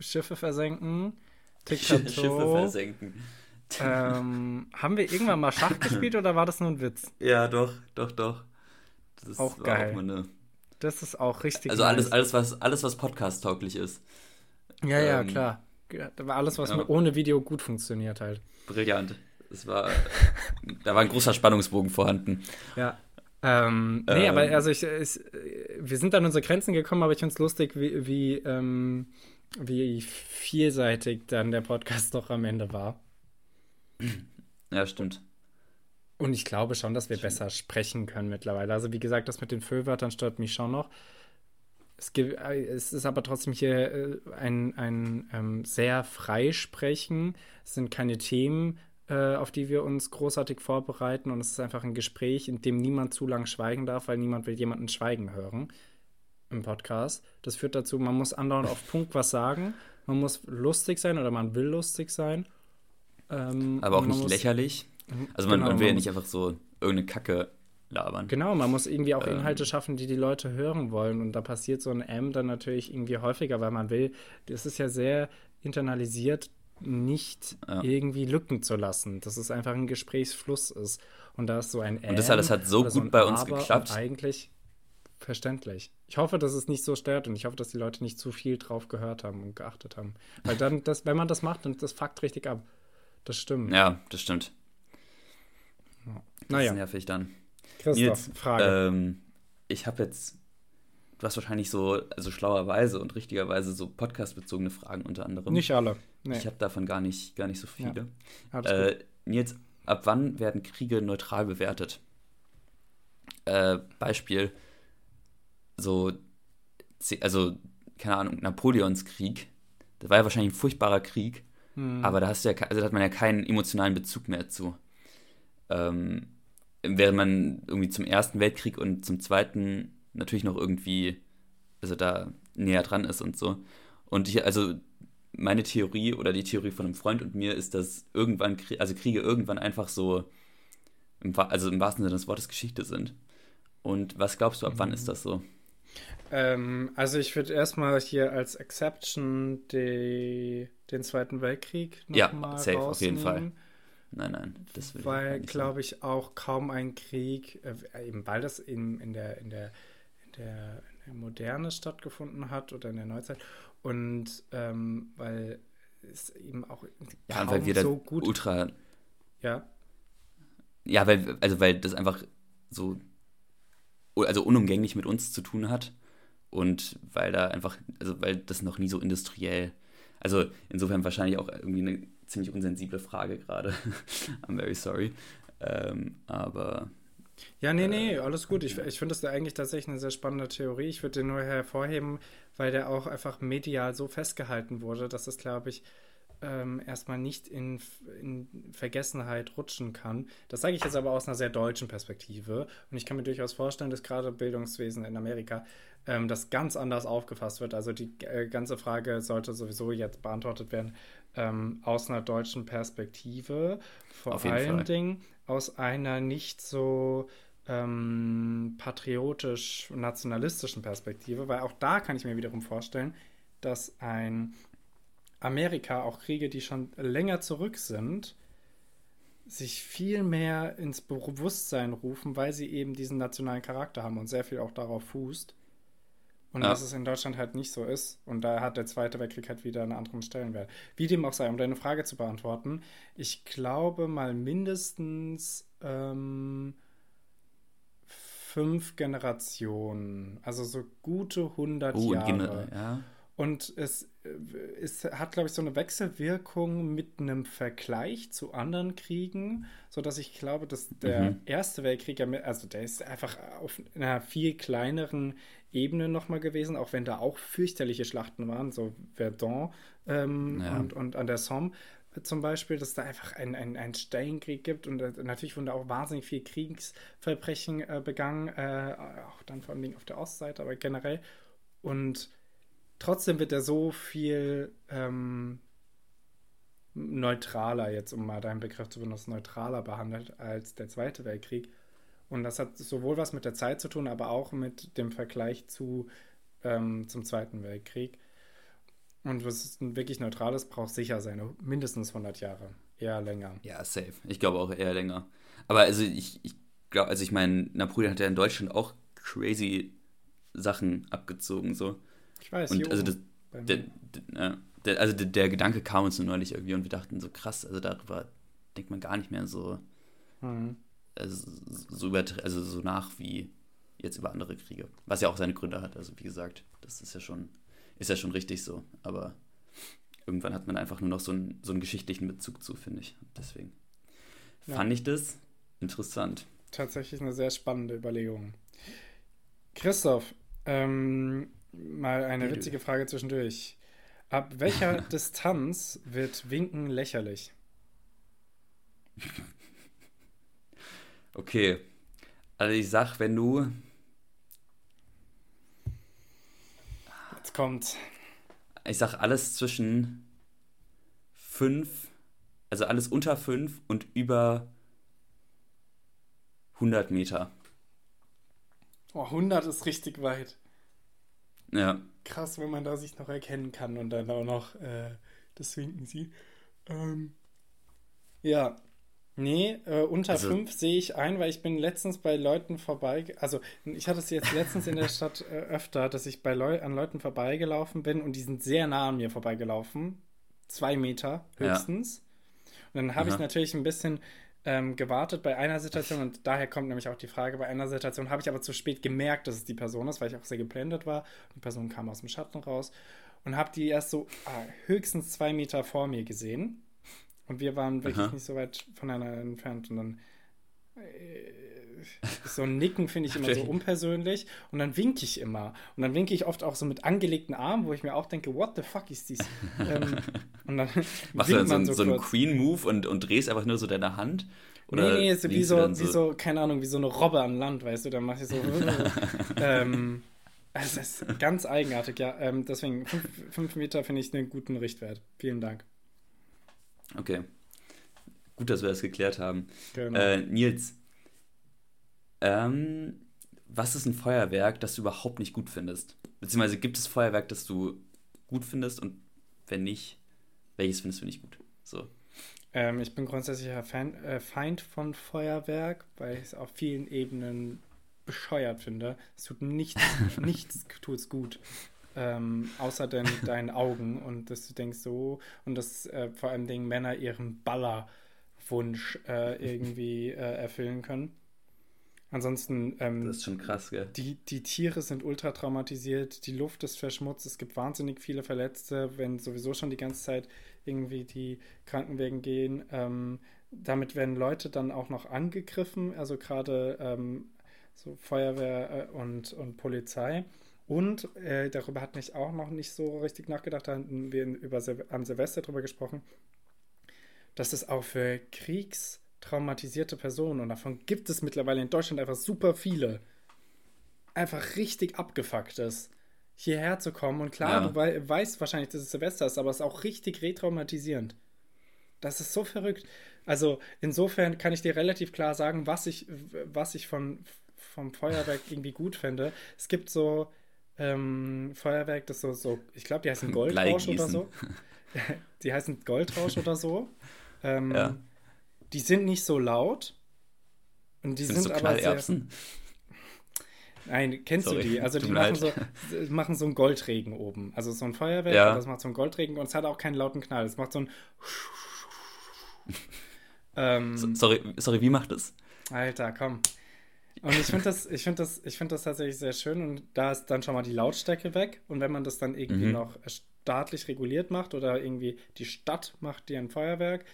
Speaker 2: Schiffe versenken, Schiffe versenken. Ähm, haben wir irgendwann mal Schach gespielt oder war das nur ein Witz?
Speaker 1: Ja, doch, doch, doch.
Speaker 2: Das auch geil. Auch eine das ist auch richtig.
Speaker 1: Also alles, nice. alles, was, alles, was podcast-tauglich ist.
Speaker 2: Ja, ja, ähm, klar. war alles, was ja. ohne Video gut funktioniert halt.
Speaker 1: Brillant. Es war, da war ein großer Spannungsbogen vorhanden.
Speaker 2: Ja. Ähm, nee, ähm, aber also ich, ich, wir sind an unsere Grenzen gekommen, aber ich finde es lustig, wie, wie, ähm, wie vielseitig dann der Podcast doch am Ende war.
Speaker 1: Ja, stimmt.
Speaker 2: Und ich glaube schon, dass wir besser sprechen können mittlerweile. Also wie gesagt, das mit den Füllwörtern stört mich schon noch. Es, gibt, äh, es ist aber trotzdem hier äh, ein, ein ähm, sehr Freisprechen. Es sind keine Themen, äh, auf die wir uns großartig vorbereiten. Und es ist einfach ein Gespräch, in dem niemand zu lang schweigen darf, weil niemand will jemanden schweigen hören im Podcast. Das führt dazu, man muss andauernd auf Punkt was sagen. Man muss lustig sein oder man will lustig sein.
Speaker 1: Ähm, aber auch nicht muss, lächerlich. Mhm, also man, genau, man will ja nicht einfach so irgendeine Kacke labern.
Speaker 2: Genau, man muss irgendwie auch ähm, Inhalte schaffen, die die Leute hören wollen. Und da passiert so ein M dann natürlich irgendwie häufiger, weil man will, das ist ja sehr internalisiert, nicht ja. irgendwie Lücken zu lassen, dass es einfach ein Gesprächsfluss ist. Und da ist so ein
Speaker 1: M. Und das alles hat so gut so bei uns Aber geklappt.
Speaker 2: Eigentlich verständlich. Ich hoffe, dass es nicht so stört und ich hoffe, dass die Leute nicht zu viel drauf gehört haben und geachtet haben. Weil dann, das, wenn man das macht, dann das fuckt richtig ab. Das stimmt.
Speaker 1: Ja, das stimmt.
Speaker 2: Das naja.
Speaker 1: ist nervig dann.
Speaker 2: Christoph, Nils, Frage.
Speaker 1: Ähm, ich habe jetzt, du hast wahrscheinlich so, also schlauerweise und richtigerweise so podcastbezogene Fragen unter anderem.
Speaker 2: Nicht alle.
Speaker 1: Nee. Ich habe davon gar nicht, gar nicht so viele. Ja. Äh, Nils, ab wann werden Kriege neutral bewertet? Äh, Beispiel, so, also, keine Ahnung, Napoleonskrieg, das war ja wahrscheinlich ein furchtbarer Krieg, hm. aber da hast du ja, also da hat man ja keinen emotionalen Bezug mehr zu. Ähm, während man irgendwie zum Ersten Weltkrieg und zum Zweiten natürlich noch irgendwie, also da näher dran ist und so. Und ich, also meine Theorie oder die Theorie von einem Freund und mir ist, dass irgendwann, also Kriege irgendwann einfach so, im, also im wahrsten Sinne des Wortes Geschichte sind. Und was glaubst du, ab wann ist das so?
Speaker 2: Ähm, also ich würde erstmal hier als Exception die, den Zweiten Weltkrieg
Speaker 1: nochmal Ja, mal safe, auf jeden Fall. Nein, nein,
Speaker 2: das will Weil, glaube ich, auch kaum ein Krieg, äh, eben weil das in, in, der, in, der, in, der, in der Moderne stattgefunden hat oder in der Neuzeit. Und ähm, weil es eben auch
Speaker 1: ja, weil wir so gut ultra
Speaker 2: ja?
Speaker 1: Ja weil also weil das einfach so also unumgänglich mit uns zu tun hat und weil da einfach also weil das noch nie so industriell also insofern wahrscheinlich auch irgendwie eine ziemlich unsensible Frage gerade. I'm very sorry. Ähm, aber.
Speaker 2: Ja, nee, nee, äh, alles gut. Ich, ich finde das eigentlich tatsächlich eine sehr spannende Theorie. Ich würde den nur hervorheben, weil der auch einfach medial so festgehalten wurde, dass es, glaube ich, ähm, erstmal nicht in, in Vergessenheit rutschen kann. Das sage ich jetzt aber aus einer sehr deutschen Perspektive. Und ich kann mir durchaus vorstellen, dass gerade Bildungswesen in Amerika ähm, das ganz anders aufgefasst wird. Also die äh, ganze Frage sollte sowieso jetzt beantwortet werden ähm, aus einer deutschen Perspektive. Vor allen Fall. Dingen aus einer nicht so ähm, patriotisch-nationalistischen Perspektive, weil auch da kann ich mir wiederum vorstellen, dass ein Amerika, auch Kriege, die schon länger zurück sind, sich viel mehr ins Bewusstsein rufen, weil sie eben diesen nationalen Charakter haben und sehr viel auch darauf fußt. Und ja. dass es in Deutschland halt nicht so ist. Und da hat der Zweite Weltkrieg halt wieder einen anderen Stellenwert. Wie dem auch sei, um deine Frage zu beantworten, ich glaube mal mindestens ähm, fünf Generationen, also so gute 100 uh, Jahre. Ja. Und es, es hat, glaube ich, so eine Wechselwirkung mit einem Vergleich zu anderen Kriegen, sodass ich glaube, dass der mhm. Erste Weltkrieg ja, also der ist einfach auf einer viel kleineren Ebene nochmal gewesen, auch wenn da auch fürchterliche Schlachten waren, so Verdun ähm, ja. und, und an der Somme zum Beispiel, dass da einfach einen ein Stellenkrieg gibt und äh, natürlich wurden da auch wahnsinnig viele Kriegsverbrechen äh, begangen, äh, auch dann vor allem auf der Ostseite, aber generell. Und trotzdem wird er so viel ähm, neutraler, jetzt um mal deinen Begriff zu benutzen, neutraler behandelt als der Zweite Weltkrieg. Und das hat sowohl was mit der Zeit zu tun, aber auch mit dem Vergleich zu, ähm, zum Zweiten Weltkrieg. Und was wirklich neutrales, braucht sicher seine mindestens 100 Jahre, eher länger.
Speaker 1: Ja, safe. Ich glaube auch eher länger. Aber also ich, ich glaube, also ich meine, Napoleon hat ja in Deutschland auch crazy Sachen abgezogen, so.
Speaker 2: Ich weiß,
Speaker 1: Und also das, der, der, der, also der, der, Gedanke kam uns nur neulich irgendwie und wir dachten so krass, also darüber denkt man gar nicht mehr so. Mhm also so, über, also so nach wie jetzt über andere Kriege. Was ja auch seine Gründe hat. Also wie gesagt, das ist ja schon, ist ja schon richtig so. Aber irgendwann hat man einfach nur noch so einen, so einen geschichtlichen Bezug zu, finde ich. Deswegen ja. fand ich das Interessant.
Speaker 2: Tatsächlich eine sehr spannende Überlegung. Christoph, ähm, mal eine witzige Frage zwischendurch. Ab welcher Distanz wird Winken lächerlich?
Speaker 1: Okay. Also ich sag, wenn du.
Speaker 2: Jetzt kommt.
Speaker 1: Ich sag alles zwischen 5, also alles unter 5 und über 100 Meter.
Speaker 2: Oh, 100 ist richtig weit.
Speaker 1: Ja.
Speaker 2: Krass, wenn man da sich noch erkennen kann und dann auch noch äh, das Winken sieht. Ähm, ja. Nee, äh, unter also, fünf sehe ich ein, weil ich bin letztens bei Leuten vorbei, also ich hatte es jetzt letztens in der Stadt äh, öfter, dass ich bei Leu an Leuten vorbeigelaufen bin und die sind sehr nah an mir vorbeigelaufen. Zwei Meter höchstens. Ja. Und dann habe ich natürlich ein bisschen ähm, gewartet bei einer Situation und daher kommt nämlich auch die Frage, bei einer Situation habe ich aber zu spät gemerkt, dass es die Person ist, weil ich auch sehr geblendet war. Die Person kam aus dem Schatten raus und habe die erst so ah, höchstens zwei Meter vor mir gesehen. Und wir waren wirklich Aha. nicht so weit voneinander entfernt. Und dann äh, so ein Nicken finde ich immer so unpersönlich. Und dann winke ich immer. Und dann winke ich oft auch so mit angelegten Armen, wo ich mir auch denke, what the fuck ist dies? ähm,
Speaker 1: und dann Machst du dann so, so, so einen Queen-Move und, und drehst einfach nur so deine Hand?
Speaker 2: Oder nee, nee, so wie, so, so, wie so, keine Ahnung, wie so eine Robbe an Land, weißt du, dann mache ich so. ähm, es ist ganz eigenartig, ja. Ähm, deswegen, fünf, fünf Meter finde ich einen guten Richtwert. Vielen Dank.
Speaker 1: Okay. Gut, dass wir das geklärt haben. Genau. Äh, Nils, ähm, was ist ein Feuerwerk, das du überhaupt nicht gut findest? Beziehungsweise gibt es Feuerwerk, das du gut findest und wenn nicht, welches findest du nicht gut? So.
Speaker 2: Ähm, ich bin grundsätzlich ein Fan, äh, Feind von Feuerwerk, weil ich es auf vielen Ebenen bescheuert finde. Es tut nichts, nichts tut es gut. Ähm, außer den, deinen Augen und dass du denkst so und dass äh, vor allem Dingen Männer ihren Ballerwunsch äh, irgendwie äh, erfüllen können. Ansonsten. Ähm,
Speaker 1: das ist schon krass, gell?
Speaker 2: Die, die Tiere sind ultra traumatisiert, die Luft ist verschmutzt, es gibt wahnsinnig viele Verletzte, wenn sowieso schon die ganze Zeit irgendwie die Krankenwegen gehen. Ähm, damit werden Leute dann auch noch angegriffen, also gerade ähm, so Feuerwehr äh, und, und Polizei. Und äh, darüber hat mich auch noch nicht so richtig nachgedacht, da haben wir über am Silvester drüber gesprochen, dass es auch für kriegstraumatisierte Personen, und davon gibt es mittlerweile in Deutschland einfach super viele, einfach richtig abgefuckt ist, hierher zu kommen. Und klar, ja. du wei weißt wahrscheinlich, dass es Silvester ist, aber es ist auch richtig retraumatisierend. Das ist so verrückt. Also insofern kann ich dir relativ klar sagen, was ich, was ich von, vom Feuerwerk irgendwie gut finde. Es gibt so ähm, Feuerwerk, das so, so ich glaube, die heißen Goldrausch oder so. die heißen Goldrausch oder so. Ähm, ja. Die sind nicht so laut. Und die sind, sind so aber sehr. Nein, kennst Sorry, du die? Also die machen so, machen so einen Goldregen oben. Also so ein Feuerwerk, ja. das macht so einen Goldregen und es hat auch keinen lauten Knall. Es macht so ein
Speaker 1: ähm, so, sorry, sorry, wie macht es?
Speaker 2: Alter, komm. Und ich finde das, ich finde das, ich finde das tatsächlich sehr schön und da ist dann schon mal die Lautstärke weg. Und wenn man das dann irgendwie mhm. noch staatlich reguliert macht oder irgendwie die Stadt macht dir ein Feuerwerk,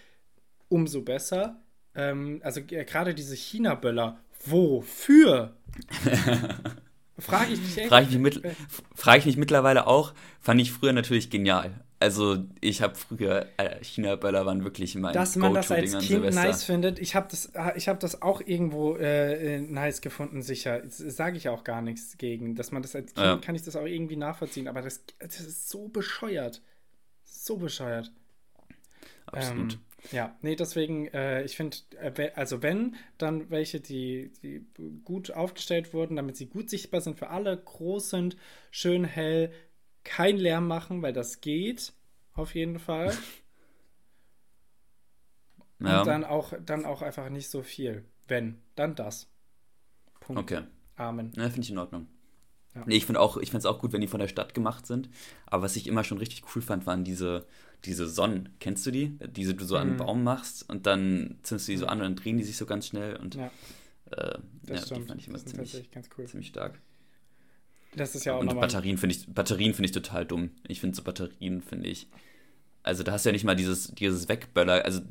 Speaker 2: umso besser. Ähm, also gerade diese China-Böller, wofür?
Speaker 1: Frage ich echt. Frage ich mich, mit, frage ich mich mittlerweile auch. Fand ich früher natürlich genial. Also ich habe früher äh, China-Böller waren wirklich mein Dass man das als
Speaker 2: Kind Silvester. nice findet. Ich habe das, ich hab das auch irgendwo äh, nice gefunden, sicher. Sage ich auch gar nichts gegen. Dass man das als Kind, ja. kann ich das auch irgendwie nachvollziehen. Aber das, das ist so bescheuert. So bescheuert. Absolut. Ähm, ja, nee, deswegen, äh, ich finde, äh, also wenn, dann welche, die, die gut aufgestellt wurden, damit sie gut sichtbar sind für alle, groß sind, schön hell, kein Lärm machen, weil das geht, auf jeden Fall. ja. Und dann auch, dann auch einfach nicht so viel. Wenn, dann das.
Speaker 1: Punkt. Okay. Amen. Ja, finde ich in Ordnung. Ja. Nee, ich finde auch, ich finde es auch gut, wenn die von der Stadt gemacht sind. Aber was ich immer schon richtig cool fand, waren diese, diese Sonnen. Kennst du die? Diese du so mhm. an einen mhm. Baum machst und dann zündest du die so an und dann drehen die sich so ganz schnell und ja, äh, ja die fand ich immer ziemlich, cool. ziemlich stark. Das ist ja auch Und Batterien finde ich, Batterien finde ich total dumm. Ich finde so Batterien, finde ich. Also da hast du ja nicht mal dieses, dieses Wegböller, also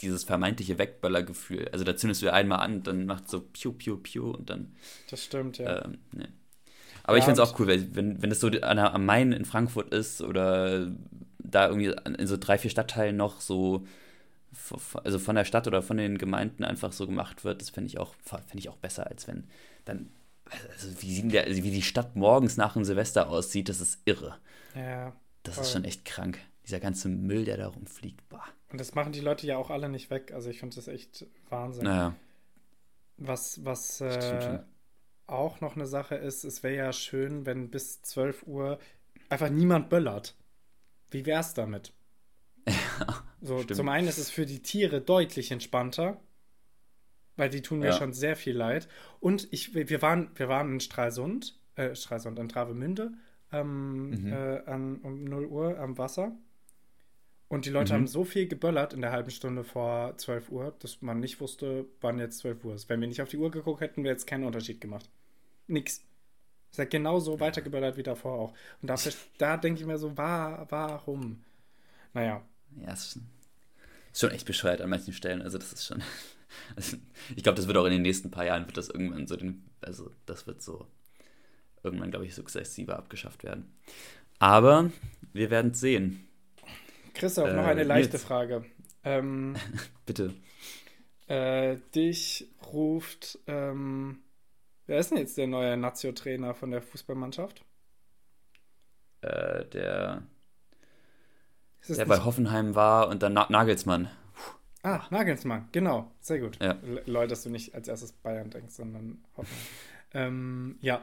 Speaker 1: dieses vermeintliche Wegböllergefühl. Also da zündest du einmal an, dann macht so piu, piu, piu und dann.
Speaker 2: Das stimmt, ja.
Speaker 1: Ähm, nee. Aber ja, ich finde es auch cool, weil wenn, wenn das so an der, am Main in Frankfurt ist oder da irgendwie in so drei, vier Stadtteilen noch so, also von der Stadt oder von den Gemeinden einfach so gemacht wird, das finde ich, auch, find ich auch besser, als wenn dann, also wie, der, also wie die Stadt morgens nach dem Silvester aussieht, das ist irre.
Speaker 2: Ja.
Speaker 1: Das voll. ist schon echt krank. Dieser ganze Müll, der da rumfliegt. Bah.
Speaker 2: Und das machen die Leute ja auch alle nicht weg. Also ich finde das echt Wahnsinn.
Speaker 1: Naja.
Speaker 2: Was, was äh, auch noch eine Sache ist, es wäre ja schön, wenn bis 12 Uhr einfach niemand böllert. Wie wäre es damit?
Speaker 1: Ja,
Speaker 2: so, stimmt. zum einen ist es für die Tiere deutlich entspannter, weil die tun mir ja. schon sehr viel leid. Und ich, wir waren, wir waren in Stralsund, äh, Stralsund, in Travemünde, ähm, mhm. äh, an, um 0 Uhr am Wasser. Und die Leute mhm. haben so viel geböllert in der halben Stunde vor 12 Uhr, dass man nicht wusste, wann jetzt 12 Uhr ist. Wenn wir nicht auf die Uhr geguckt hätten, wäre jetzt keinen Unterschied gemacht. Nix. Es hat genauso weitergeböllert wie davor auch. Und dafür, da denke ich mir so, war, warum? Naja.
Speaker 1: Ja, ist schon echt bescheuert an manchen Stellen. Also das ist schon. Also ich glaube, das wird auch in den nächsten paar Jahren wird das irgendwann so den, also das wird so irgendwann, glaube ich, sukzessive abgeschafft werden. Aber wir werden es sehen.
Speaker 2: Christoph, äh, noch eine leichte jetzt. Frage. Ähm,
Speaker 1: Bitte.
Speaker 2: Äh, dich ruft, ähm, wer ist denn jetzt der neue Nazio-Trainer von der Fußballmannschaft?
Speaker 1: Äh, der, der bei Hoffenheim war und dann Na Nagelsmann.
Speaker 2: Ah, Nagelsmann, genau, sehr gut.
Speaker 1: Ja.
Speaker 2: Leute, dass du nicht als erstes Bayern denkst, sondern Hoffenheim. ähm, ja,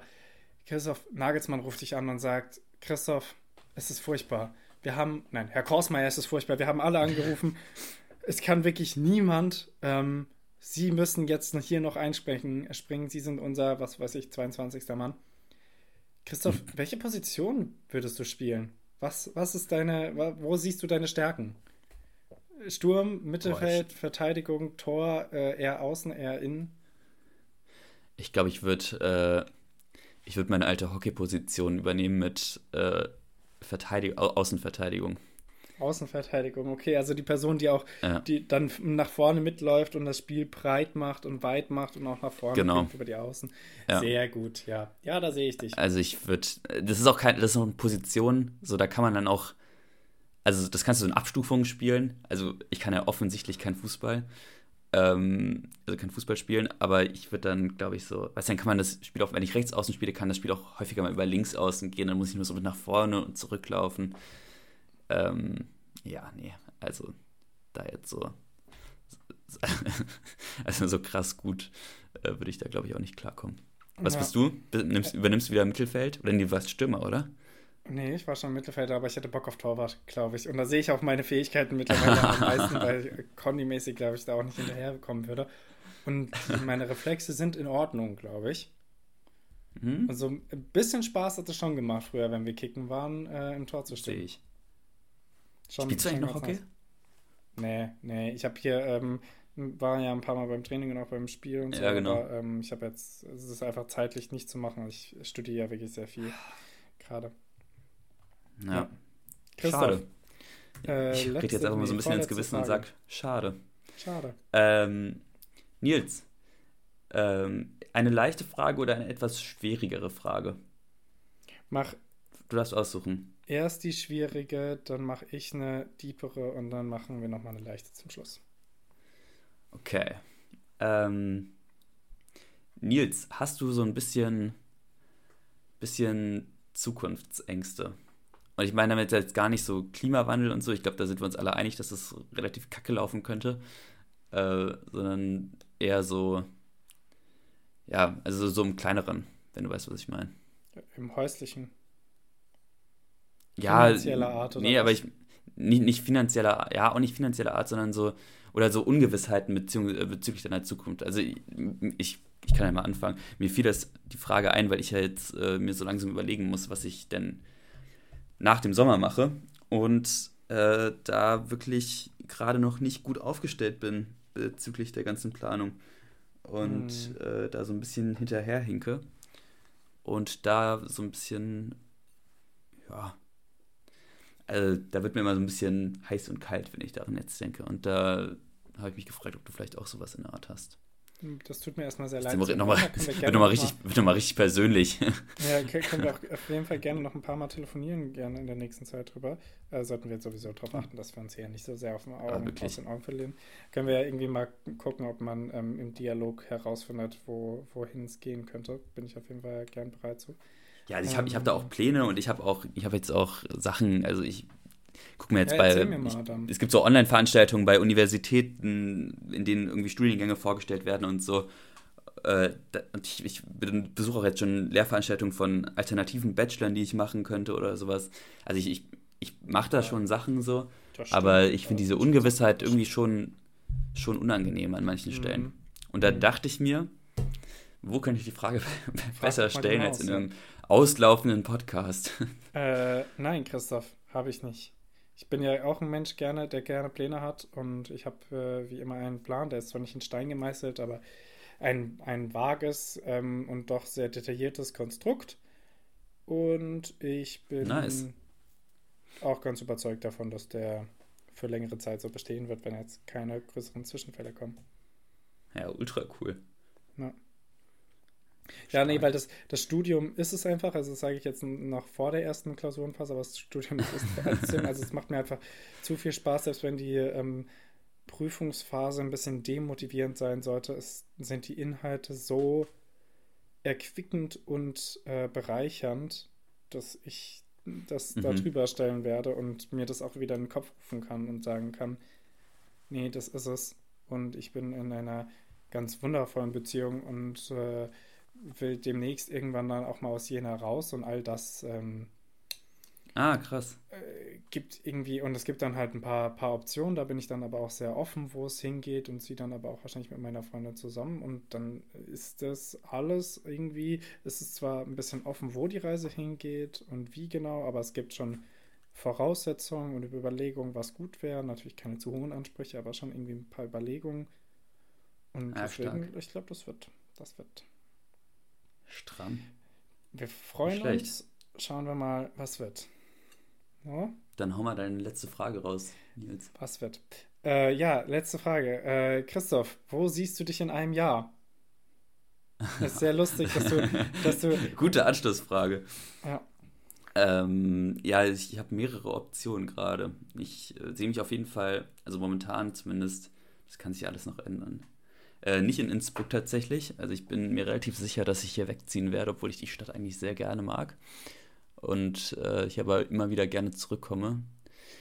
Speaker 2: Christoph Nagelsmann ruft dich an und sagt, Christoph, es ist furchtbar wir haben, nein, Herr Korsmeier ist es furchtbar, wir haben alle angerufen. es kann wirklich niemand. Ähm, Sie müssen jetzt hier noch einspringen. Springen. Sie sind unser, was weiß ich, 22. Mann. Christoph, hm. welche Position würdest du spielen? Was, was ist deine, wo siehst du deine Stärken? Sturm, Mittelfeld, Boah, Verteidigung, Tor, äh, eher außen, eher innen?
Speaker 1: Ich glaube, ich würde äh, ich würde meine alte Hockeyposition übernehmen mit äh, Verteidig Außenverteidigung.
Speaker 2: Außenverteidigung, okay, also die Person, die auch, ja. die dann nach vorne mitläuft und das Spiel breit macht und weit macht und auch nach vorne
Speaker 1: genau.
Speaker 2: über die Außen.
Speaker 1: Ja.
Speaker 2: Sehr gut, ja. Ja, da sehe ich dich.
Speaker 1: Also ich würde, das ist auch keine, das ist noch eine Position, so da kann man dann auch, also das kannst du in Abstufungen spielen. Also ich kann ja offensichtlich kein Fußball ähm, also kein Fußball spielen, aber ich würde dann, glaube ich, so, weißt du, dann kann man das Spiel auch, wenn ich rechts außen spiele, kann das Spiel auch häufiger mal über links außen gehen, dann muss ich nur so mit nach vorne und zurücklaufen. Ähm, ja, nee, also da jetzt so, also so krass gut äh, würde ich da, glaube ich, auch nicht klarkommen. Was ja. bist du? Nimmst, übernimmst du wieder Mittelfeld? Oder nee, du warst Stürmer, oder?
Speaker 2: Nee, ich war schon Mittelfelder, aber ich hatte Bock auf Torwart, glaube ich. Und da sehe ich auch meine Fähigkeiten mittlerweile am meisten, weil Conny-mäßig, glaube ich, da auch nicht hinterherkommen würde. Und meine Reflexe sind in Ordnung, glaube ich. Mhm. Also ein bisschen Spaß hat es schon gemacht früher, wenn wir kicken waren, äh, im Tor zu stehen. Sehe ich.
Speaker 1: Schon, Spielst du eigentlich noch Hockey? Nice.
Speaker 2: Nee, nee. Ich habe hier, ähm, war ja ein paar Mal beim Training und auch beim Spiel und so.
Speaker 1: Ja, genau.
Speaker 2: Aber ähm, ich habe jetzt, es ist einfach zeitlich nicht zu machen. Ich studiere ja wirklich sehr viel gerade.
Speaker 1: Ja. ja. Schade. Äh, ich rede jetzt einfach mal so ein bisschen ins Gewissen Frage. und sage, schade.
Speaker 2: Schade.
Speaker 1: Ähm, Nils, ähm, eine leichte Frage oder eine etwas schwierigere Frage?
Speaker 2: Mach.
Speaker 1: Du darfst aussuchen.
Speaker 2: Erst die schwierige, dann mache ich eine diepere und dann machen wir nochmal eine leichte zum Schluss.
Speaker 1: Okay. Ähm, Nils, hast du so ein bisschen, bisschen Zukunftsängste? Und ich meine damit jetzt gar nicht so Klimawandel und so. Ich glaube, da sind wir uns alle einig, dass das relativ kacke laufen könnte. Äh, sondern eher so, ja, also so im kleineren, wenn du weißt, was ich meine.
Speaker 2: Im häuslichen.
Speaker 1: Ja, finanzieller Art oder Nee, was? aber ich nicht, nicht finanzieller, ja, auch nicht finanzieller Art, sondern so, oder so Ungewissheiten bezüglich, äh, bezüglich deiner Zukunft. Also ich, ich, ich kann ja mal anfangen. Mir fiel das die Frage ein, weil ich ja jetzt äh, mir so langsam überlegen muss, was ich denn nach dem Sommer mache und äh, da wirklich gerade noch nicht gut aufgestellt bin bezüglich der ganzen Planung und hm. äh, da so ein bisschen hinterherhinke und da so ein bisschen, ja, also da wird mir immer so ein bisschen heiß und kalt, wenn ich daran jetzt denke und da habe ich mich gefragt, ob du vielleicht auch sowas in der Art hast.
Speaker 2: Das tut mir erstmal sehr leid.
Speaker 1: Nochmal, nochmal, wird nochmal richtig, noch mal richtig persönlich.
Speaker 2: Ja, können wir auch auf jeden Fall gerne noch ein paar Mal telefonieren, gerne in der nächsten Zeit drüber. Äh, sollten wir jetzt sowieso darauf achten, dass wir uns hier nicht so sehr auf den Augen, ja, aus den Augen verlieren. Können wir ja irgendwie mal gucken, ob man ähm, im Dialog herausfindet, wo, wohin es gehen könnte. Bin ich auf jeden Fall gern bereit zu.
Speaker 1: Ja, also ich habe ich hab da auch ähm, Pläne und ich habe auch, ich habe jetzt auch Sachen, also ich guck mir jetzt ja, bei. Mir ich, es gibt so Online-Veranstaltungen bei Universitäten, in denen irgendwie Studiengänge vorgestellt werden und so. Äh, und ich, ich besuche auch jetzt schon Lehrveranstaltungen von alternativen Bachelorn, die ich machen könnte oder sowas. Also ich, ich, ich mache da ja. schon Sachen so, aber ich finde diese Ungewissheit irgendwie schon, schon unangenehm an manchen mhm. Stellen. Und da mhm. dachte ich mir, wo könnte ich die Frage besser stellen als in einem auslaufenden Podcast?
Speaker 2: Äh, nein, Christoph, habe ich nicht. Ich bin ja auch ein Mensch gerne, der gerne Pläne hat und ich habe äh, wie immer einen Plan, der ist zwar nicht in Stein gemeißelt, aber ein, ein vages ähm, und doch sehr detailliertes Konstrukt. Und ich bin nice. auch ganz überzeugt davon, dass der für längere Zeit so bestehen wird, wenn jetzt keine größeren Zwischenfälle kommen.
Speaker 1: Ja, ultra cool. Ja.
Speaker 2: Ja, nee, weil das, das Studium ist es einfach, also das sage ich jetzt noch vor der ersten Klausurenphase, aber das Studium ist es trotzdem. also es macht mir einfach zu viel Spaß, selbst wenn die ähm, Prüfungsphase ein bisschen demotivierend sein sollte, es, sind die Inhalte so erquickend und äh, bereichernd, dass ich das mhm. da drüber stellen werde und mir das auch wieder in den Kopf rufen kann und sagen kann, nee, das ist es. Und ich bin in einer ganz wundervollen Beziehung und äh, will demnächst irgendwann dann auch mal aus Jena raus und all das. Ähm,
Speaker 1: ah, krass.
Speaker 2: Äh, gibt irgendwie, und es gibt dann halt ein paar, paar Optionen, da bin ich dann aber auch sehr offen, wo es hingeht und ziehe dann aber auch wahrscheinlich mit meiner Freundin zusammen und dann ist das alles irgendwie, es ist zwar ein bisschen offen, wo die Reise hingeht und wie genau, aber es gibt schon Voraussetzungen und Überlegungen, was gut wäre. Natürlich keine zu hohen Ansprüche, aber schon irgendwie ein paar Überlegungen. Und ja, deswegen, stark. ich glaube, das wird, das wird
Speaker 1: Stramm.
Speaker 2: Wir freuen uns. Schauen wir mal, was wird.
Speaker 1: Ja? Dann hau mal deine letzte Frage raus, Nils.
Speaker 2: Was wird? Äh, ja, letzte Frage. Äh, Christoph, wo siehst du dich in einem Jahr? Das ist sehr lustig, dass du. Dass du
Speaker 1: Gute Anschlussfrage. Ja. Ähm, ja, ich, ich habe mehrere Optionen gerade. Ich äh, sehe mich auf jeden Fall, also momentan zumindest, das kann sich alles noch ändern. Äh, nicht in Innsbruck tatsächlich. Also ich bin mir relativ sicher, dass ich hier wegziehen werde, obwohl ich die Stadt eigentlich sehr gerne mag. Und äh, ich aber immer wieder gerne zurückkomme.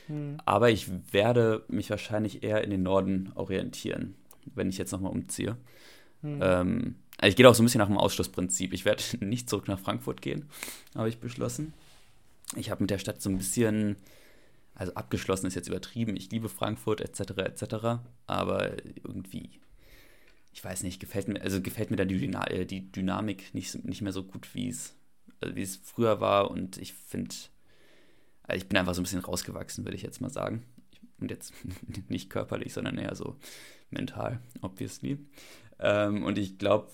Speaker 1: Hm. Aber ich werde mich wahrscheinlich eher in den Norden orientieren, wenn ich jetzt nochmal umziehe. Hm. Ähm, also ich gehe auch so ein bisschen nach dem Ausschlussprinzip. Ich werde nicht zurück nach Frankfurt gehen, habe ich beschlossen. Ich habe mit der Stadt so ein bisschen, also abgeschlossen ist jetzt übertrieben. Ich liebe Frankfurt etc. etc. Aber irgendwie ich weiß nicht, gefällt mir, also gefällt mir da die, äh, die Dynamik nicht, nicht mehr so gut, wie es, also wie es früher war. Und ich finde, also ich bin einfach so ein bisschen rausgewachsen, würde ich jetzt mal sagen. Und jetzt nicht körperlich, sondern eher so mental, obviously. Ähm, und ich glaube,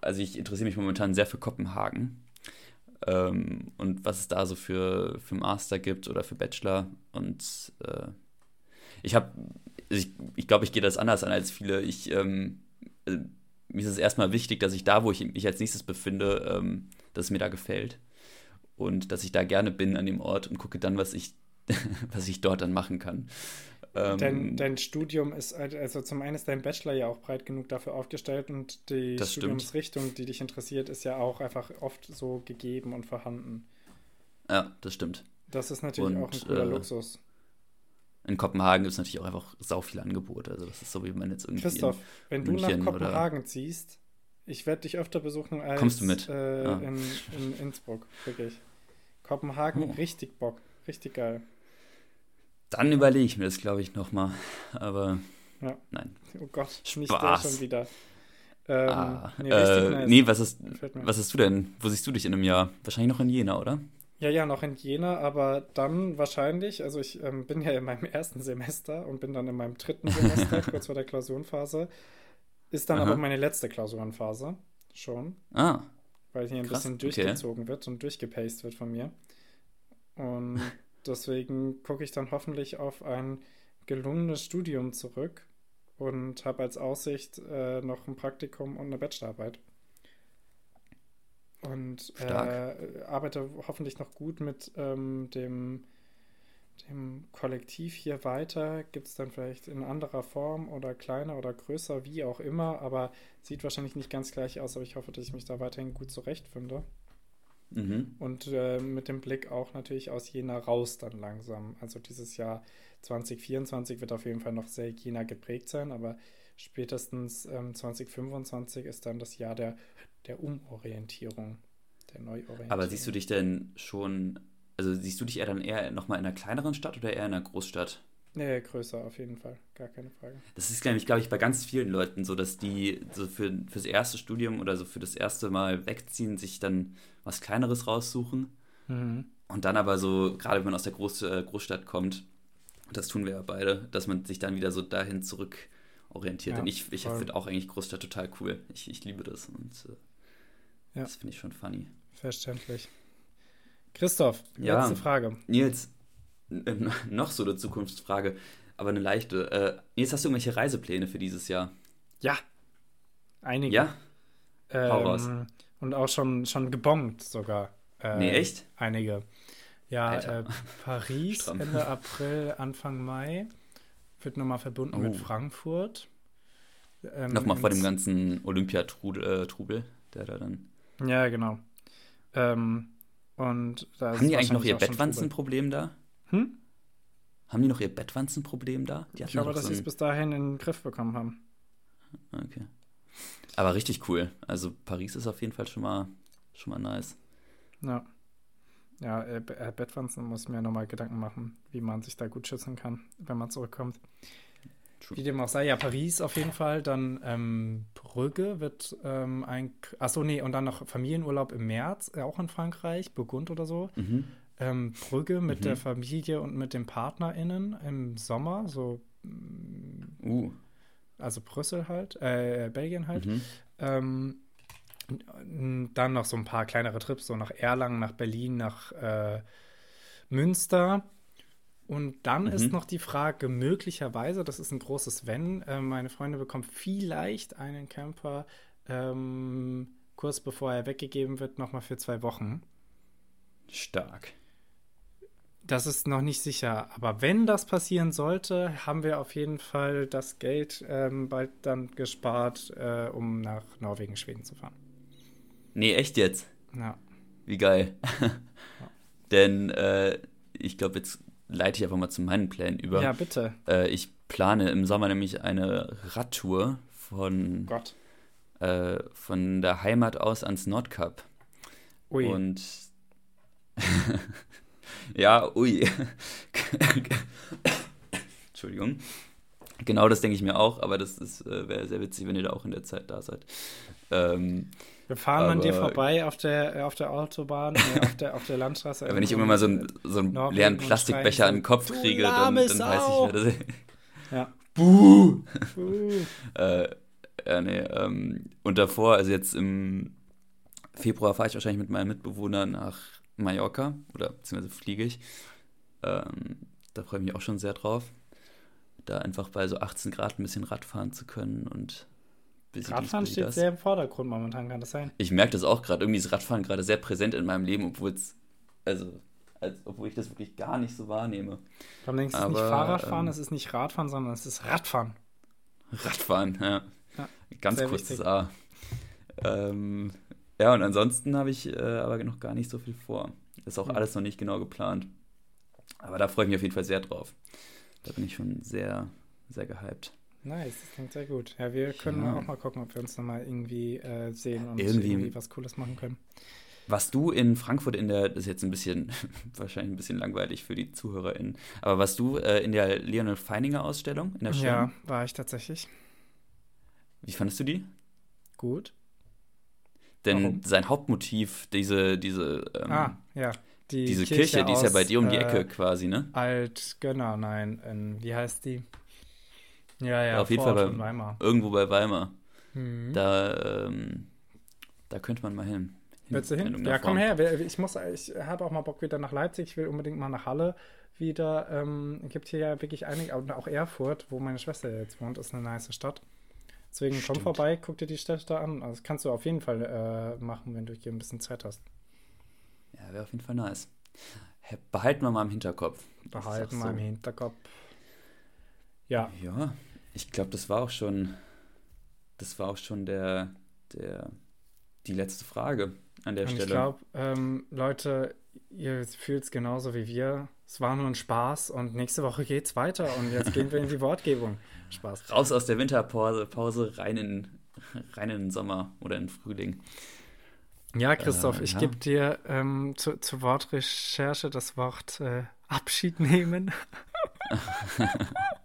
Speaker 1: also ich interessiere mich momentan sehr für Kopenhagen. Ähm, und was es da so für, für Master gibt oder für Bachelor. Und äh, ich habe, also ich, ich glaube, ich gehe das anders an als viele. Ich ähm, äh, mir ist es erstmal wichtig, dass ich da, wo ich mich als nächstes befinde, ähm, dass es mir da gefällt. Und dass ich da gerne bin an dem Ort und gucke dann, was ich, was ich dort dann machen kann.
Speaker 2: Ähm, dein, dein, Studium ist, also zum einen ist dein Bachelor ja auch breit genug dafür aufgestellt und die Studiumsrichtung, stimmt. die dich interessiert, ist ja auch einfach oft so gegeben und vorhanden.
Speaker 1: Ja, das stimmt.
Speaker 2: Das ist natürlich und, auch ein cooler äh, Luxus
Speaker 1: in Kopenhagen gibt es natürlich auch einfach sau viele Angebote. Also das ist so, wie man jetzt irgendwie. Christoph,
Speaker 2: wenn du München nach Kopenhagen ziehst, ich werde dich öfter besuchen als
Speaker 1: Kommst du mit?
Speaker 2: Äh, ja. in, in, Innsbruck, wirklich. Kopenhagen, oh. richtig Bock, richtig geil.
Speaker 1: Dann überlege ich mir das, glaube ich, nochmal. Aber
Speaker 2: ja.
Speaker 1: nein.
Speaker 2: Oh Gott, Spaß. nicht der schon wieder. Ähm,
Speaker 1: ah, nee, äh, nice. nee, was, ist, was hast du denn? Wo siehst du dich in einem Jahr? Wahrscheinlich noch in Jena, oder?
Speaker 2: Ja, ja, noch in Jena, aber dann wahrscheinlich, also ich ähm, bin ja in meinem ersten Semester und bin dann in meinem dritten Semester, kurz vor der Klausurenphase. Ist dann Aha. aber meine letzte Klausurenphase schon.
Speaker 1: Ah.
Speaker 2: Weil hier ein Krass, bisschen durchgezogen okay. wird und durchgepaced wird von mir. Und deswegen gucke ich dann hoffentlich auf ein gelungenes Studium zurück und habe als Aussicht äh, noch ein Praktikum und eine Bachelorarbeit. Und äh, arbeite hoffentlich noch gut mit ähm, dem, dem Kollektiv hier weiter. Gibt es dann vielleicht in anderer Form oder kleiner oder größer, wie auch immer, aber sieht wahrscheinlich nicht ganz gleich aus, aber ich hoffe, dass ich mich da weiterhin gut zurechtfinde. Mhm. Und äh, mit dem Blick auch natürlich aus Jena raus dann langsam. Also dieses Jahr 2024 wird auf jeden Fall noch sehr Jena geprägt sein, aber spätestens ähm, 2025 ist dann das Jahr der, der Umorientierung, der Neuorientierung.
Speaker 1: Aber siehst du dich denn schon, also siehst du dich eher dann eher nochmal in einer kleineren Stadt oder eher in einer Großstadt?
Speaker 2: Nee, größer auf jeden Fall, gar keine Frage.
Speaker 1: Das ist, glaube ich, glaube ich, bei ganz vielen Leuten so, dass die so für fürs erste Studium oder so für das erste Mal wegziehen, sich dann was Kleineres raussuchen. Mhm. Und dann aber so, gerade wenn man aus der Groß, äh, Großstadt kommt, das tun wir ja beide, dass man sich dann wieder so dahin zurück orientiert. Ja, Denn ich, ich finde auch eigentlich Großstadt total cool. Ich, ich liebe das und äh, ja. das finde ich schon funny.
Speaker 2: Verständlich. Christoph, ja, letzte Frage.
Speaker 1: Nils, noch so eine Zukunftsfrage, aber eine leichte. Äh, Nils, hast du irgendwelche Reisepläne für dieses Jahr?
Speaker 2: Ja, einige.
Speaker 1: Ja?
Speaker 2: Ähm, Hau raus. Und auch schon, schon gebongt sogar.
Speaker 1: Äh, nee, echt?
Speaker 2: Einige. Ja, äh, Paris Ende April, Anfang Mai. Wird nochmal verbunden oh. mit Frankfurt.
Speaker 1: Ähm, nochmal vor dem ganzen Olympiatrubel, äh, der da dann.
Speaker 2: Ja, genau. Ähm, und
Speaker 1: da Haben die eigentlich noch ihr Bettwanzenproblem da? Hm? Haben die noch ihr Bettwanzenproblem da?
Speaker 2: ich glaube, dass so sie es bis dahin in den Griff bekommen haben.
Speaker 1: Okay. Aber richtig cool. Also Paris ist auf jeden Fall schon mal, schon mal nice.
Speaker 2: Ja. Ja, äh, äh, Bettwanzen muss ich mir nochmal Gedanken machen, wie man sich da gut schützen kann, wenn man zurückkommt. True. Wie dem auch sei, ja, Paris auf jeden Fall, dann ähm, Brügge wird ähm, ein, achso, nee, und dann noch Familienurlaub im März, äh, auch in Frankreich, Burgund oder so. Mhm. Ähm, Brügge mit mhm. der Familie und mit den PartnerInnen im Sommer, so uh. also Brüssel halt, äh, Belgien halt. Mhm. Ähm, dann noch so ein paar kleinere Trips, so nach Erlangen, nach Berlin, nach äh, Münster. Und dann mhm. ist noch die Frage, möglicherweise, das ist ein großes Wenn, äh, meine Freundin bekommt vielleicht einen Camper ähm, kurz bevor er weggegeben wird, nochmal für zwei Wochen.
Speaker 1: Stark.
Speaker 2: Das ist noch nicht sicher. Aber wenn das passieren sollte, haben wir auf jeden Fall das Geld ähm, bald dann gespart, äh, um nach Norwegen, Schweden zu fahren.
Speaker 1: Nee, echt jetzt?
Speaker 2: Ja.
Speaker 1: Wie geil. Denn äh, ich glaube, jetzt leite ich einfach mal zu meinen Plänen über.
Speaker 2: Ja, bitte.
Speaker 1: Äh, ich plane im Sommer nämlich eine Radtour von,
Speaker 2: Gott.
Speaker 1: Äh, von der Heimat aus ans Nordkap. Ui. Und ja, ui. Entschuldigung. Genau das denke ich mir auch, aber das äh, wäre sehr witzig, wenn ihr da auch in der Zeit da seid. Ähm,
Speaker 2: wir fahren aber, an dir vorbei auf der, auf der Autobahn, äh, auf, der, auf der Landstraße.
Speaker 1: wenn ich irgendwann mal so, ein, so einen Norwegen leeren Plastikbecher an den Kopf kriege, dann, dann weiß ich, wer das ist.
Speaker 2: Ja.
Speaker 1: Buh! Buh. äh, ja, nee, ähm, und davor, also jetzt im Februar fahre ich wahrscheinlich mit meinem Mitbewohner nach Mallorca oder beziehungsweise fliege ich. Ähm, da freue ich mich auch schon sehr drauf, da einfach bei so 18 Grad ein bisschen Rad fahren zu können und
Speaker 2: Radfahren steht das. sehr im Vordergrund momentan, kann das sein?
Speaker 1: Ich merke das auch gerade. Irgendwie ist Radfahren gerade sehr präsent in meinem Leben, obwohl es, also, als, obwohl ich das wirklich gar nicht so wahrnehme.
Speaker 2: Dann denkst du, es ist nicht Fahrradfahren, ähm, es ist nicht Radfahren, sondern es ist Radfahren.
Speaker 1: Radfahren, ja. ja Ganz kurzes A. Ähm, ja, und ansonsten habe ich äh, aber noch gar nicht so viel vor. Ist auch mhm. alles noch nicht genau geplant. Aber da freue ich mich auf jeden Fall sehr drauf. Da bin ich schon sehr, sehr gehypt.
Speaker 2: Nice, das klingt sehr gut. Ja, wir können ja. auch mal gucken, ob wir uns nochmal irgendwie äh, sehen und
Speaker 1: irgendwie,
Speaker 2: irgendwie, was Cooles machen können.
Speaker 1: Was du in Frankfurt in der, das ist jetzt ein bisschen, wahrscheinlich ein bisschen langweilig für die ZuhörerInnen, aber was du äh, in der Leonel Feininger Ausstellung in der Show?
Speaker 2: Ja, war ich tatsächlich.
Speaker 1: Wie fandest du die?
Speaker 2: Gut.
Speaker 1: Denn Warum? sein Hauptmotiv, diese, diese, ähm,
Speaker 2: ah, ja.
Speaker 1: Die diese Kirche, Kirche die ist ja bei dir um die Ecke äh, quasi, ne?
Speaker 2: Alt, genau, nein. In, wie heißt die? Ja, ja,
Speaker 1: auf jeden Fall bei, Weimar. irgendwo bei Weimar. Mhm. Da, ähm, da könnte man mal hin.
Speaker 2: Willst du hin? Ja, komm her. Ich muss, ich habe auch mal Bock wieder nach Leipzig. Ich will unbedingt mal nach Halle wieder. Ähm, gibt hier ja wirklich einige, auch Erfurt, wo meine Schwester jetzt wohnt, ist eine nice Stadt. Deswegen Stimmt. komm vorbei, guck dir die Städte an. Also das kannst du auf jeden Fall äh, machen, wenn du hier ein bisschen Zeit hast.
Speaker 1: Ja, wäre auf jeden Fall nice. Behalten wir mal im Hinterkopf.
Speaker 2: Behalten wir so. im Hinterkopf. Ja.
Speaker 1: Ja, ich glaube, das war auch schon, das war auch schon der, der, die letzte Frage an der Und Stelle.
Speaker 2: Ich glaube, ähm, Leute, ihr fühlt es genauso wie wir. Es war nur ein Spaß und nächste Woche geht's weiter und jetzt gehen wir in die Wortgebung. Spaß.
Speaker 1: Raus aus der Winterpause, Pause, rein in, rein in den Sommer oder in den Frühling.
Speaker 2: Ja, Christoph, äh, ich ja. gebe dir ähm, zu, zur Wortrecherche das Wort äh, Abschied nehmen.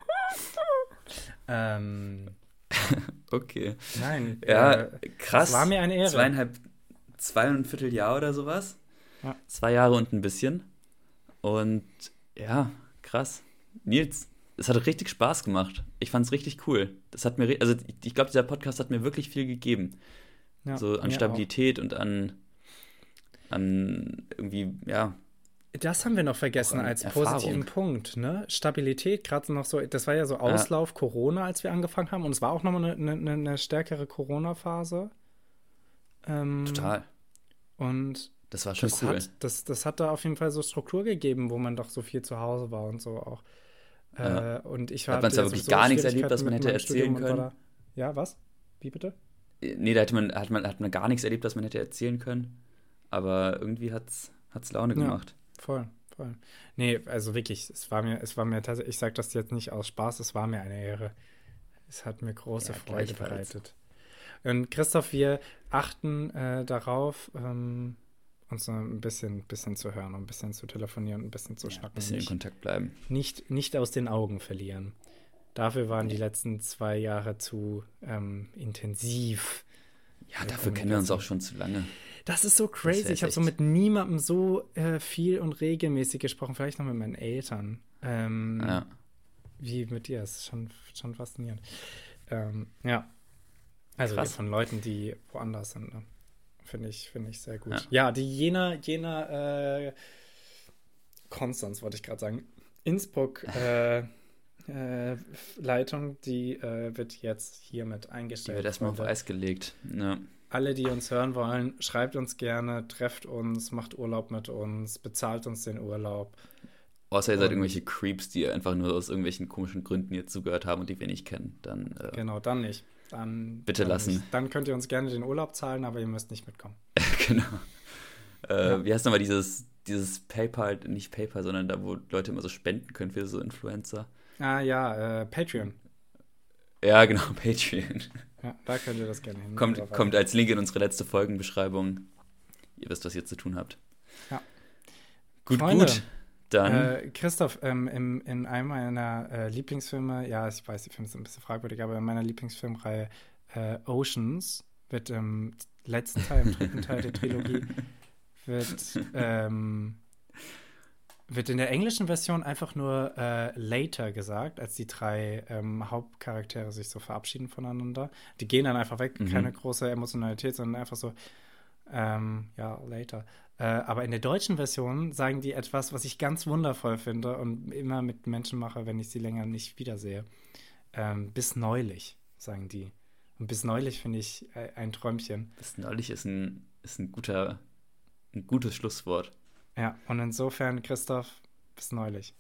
Speaker 1: ähm, okay.
Speaker 2: Nein.
Speaker 1: Ja, äh, krass.
Speaker 2: war mir eine Ehre.
Speaker 1: Zweieinhalb, zweieinviertel Jahr oder sowas. Ja. Zwei Jahre und ein bisschen. Und ja, krass. Nils, es hat richtig Spaß gemacht. Ich fand es richtig cool. Das hat mir, also ich glaube, dieser Podcast hat mir wirklich viel gegeben. Ja, so an Stabilität auch. und an, an irgendwie, ja.
Speaker 2: Das haben wir noch vergessen als Erfahrung. positiven Punkt, ne? Stabilität, gerade noch so, das war ja so Auslauf ja. Corona, als wir angefangen haben, und es war auch nochmal eine, eine, eine stärkere Corona-Phase.
Speaker 1: Ähm, Total.
Speaker 2: Und
Speaker 1: das war schon
Speaker 2: das
Speaker 1: cool.
Speaker 2: Hat, das, das hat da auf jeden Fall so Struktur gegeben, wo man doch so viel zu Hause war und so auch. Ja. Äh, und ich
Speaker 1: hat man zwar wirklich gar nichts erlebt, was man hätte erzählen können. Da,
Speaker 2: ja, was? Wie bitte?
Speaker 1: Nee, da hat man, hat, man, hat man gar nichts erlebt, was man hätte erzählen können. Aber irgendwie hat es Laune gemacht.
Speaker 2: Ja, voll, voll. Nee, also wirklich, es war mir, es war mir tatsächlich, ich sage das jetzt nicht aus Spaß, es war mir eine Ehre. Es hat mir große ja, Freude bereitet. Und Christoph, wir achten äh, darauf, ähm, uns ein bisschen, bisschen zu hören, ein bisschen zu telefonieren, ein bisschen zu ja, schnacken. Ein
Speaker 1: bisschen in Kontakt bleiben.
Speaker 2: Nicht, nicht aus den Augen verlieren. Dafür waren die letzten zwei Jahre zu ähm, intensiv.
Speaker 1: Ja, dafür kennen wir uns auch schon zu lange.
Speaker 2: Das ist so crazy. Ich habe so mit niemandem so äh, viel und regelmäßig gesprochen, vielleicht noch mit meinen Eltern. Ähm, ja. Wie mit dir. Das ist schon, schon faszinierend. Ähm, ja. Also von Leuten, die woanders sind. Ne? Finde ich, find ich sehr gut. Ja, ja die Jena, Jena äh, Konstanz, wollte ich gerade sagen. Innsbruck. Äh, äh, Leitung, die äh, wird jetzt hiermit eingestellt. Die
Speaker 1: wird erstmal auf Eis gelegt. Ja.
Speaker 2: Alle, die uns hören wollen, schreibt uns gerne, trefft uns, macht Urlaub mit uns, bezahlt uns den Urlaub.
Speaker 1: Außer ihr seid irgendwelche Creeps, die einfach nur aus irgendwelchen komischen Gründen jetzt zugehört haben und die wir nicht kennen. Dann,
Speaker 2: äh, genau, dann nicht. Dann,
Speaker 1: bitte
Speaker 2: dann
Speaker 1: lassen.
Speaker 2: Nicht. Dann könnt ihr uns gerne den Urlaub zahlen, aber ihr müsst nicht mitkommen.
Speaker 1: genau. Äh, ja. Wie heißt nochmal dieses, dieses PayPal, nicht PayPal, sondern da, wo Leute immer so spenden können für so Influencer?
Speaker 2: Ah ja, äh, Patreon.
Speaker 1: Ja, genau, Patreon.
Speaker 2: Ja, da könnt ihr das gerne hin.
Speaker 1: Kommt, kommt als Link in unsere letzte Folgenbeschreibung. Ihr wisst, was ihr zu tun habt.
Speaker 2: Ja.
Speaker 1: Gut, Freunde, gut. Dann.
Speaker 2: Äh, Christoph, ähm, im, in einem meiner äh, Lieblingsfilme, ja, ich weiß, die Filme sind ein bisschen fragwürdig, aber in meiner Lieblingsfilmreihe äh, Oceans wird im letzten Teil, im dritten Teil der Trilogie, wird ähm, wird in der englischen Version einfach nur äh, later gesagt, als die drei ähm, Hauptcharaktere sich so verabschieden voneinander. Die gehen dann einfach weg, mhm. keine große Emotionalität, sondern einfach so, ähm, ja, later. Äh, aber in der deutschen Version sagen die etwas, was ich ganz wundervoll finde und immer mit Menschen mache, wenn ich sie länger nicht wiedersehe. Ähm, bis neulich, sagen die. Und bis neulich finde ich äh, ein Träumchen.
Speaker 1: Bis neulich ist ein, ist ein guter, ein gutes Schlusswort.
Speaker 2: Ja, und insofern, Christoph, bis neulich.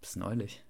Speaker 1: Bis neulich.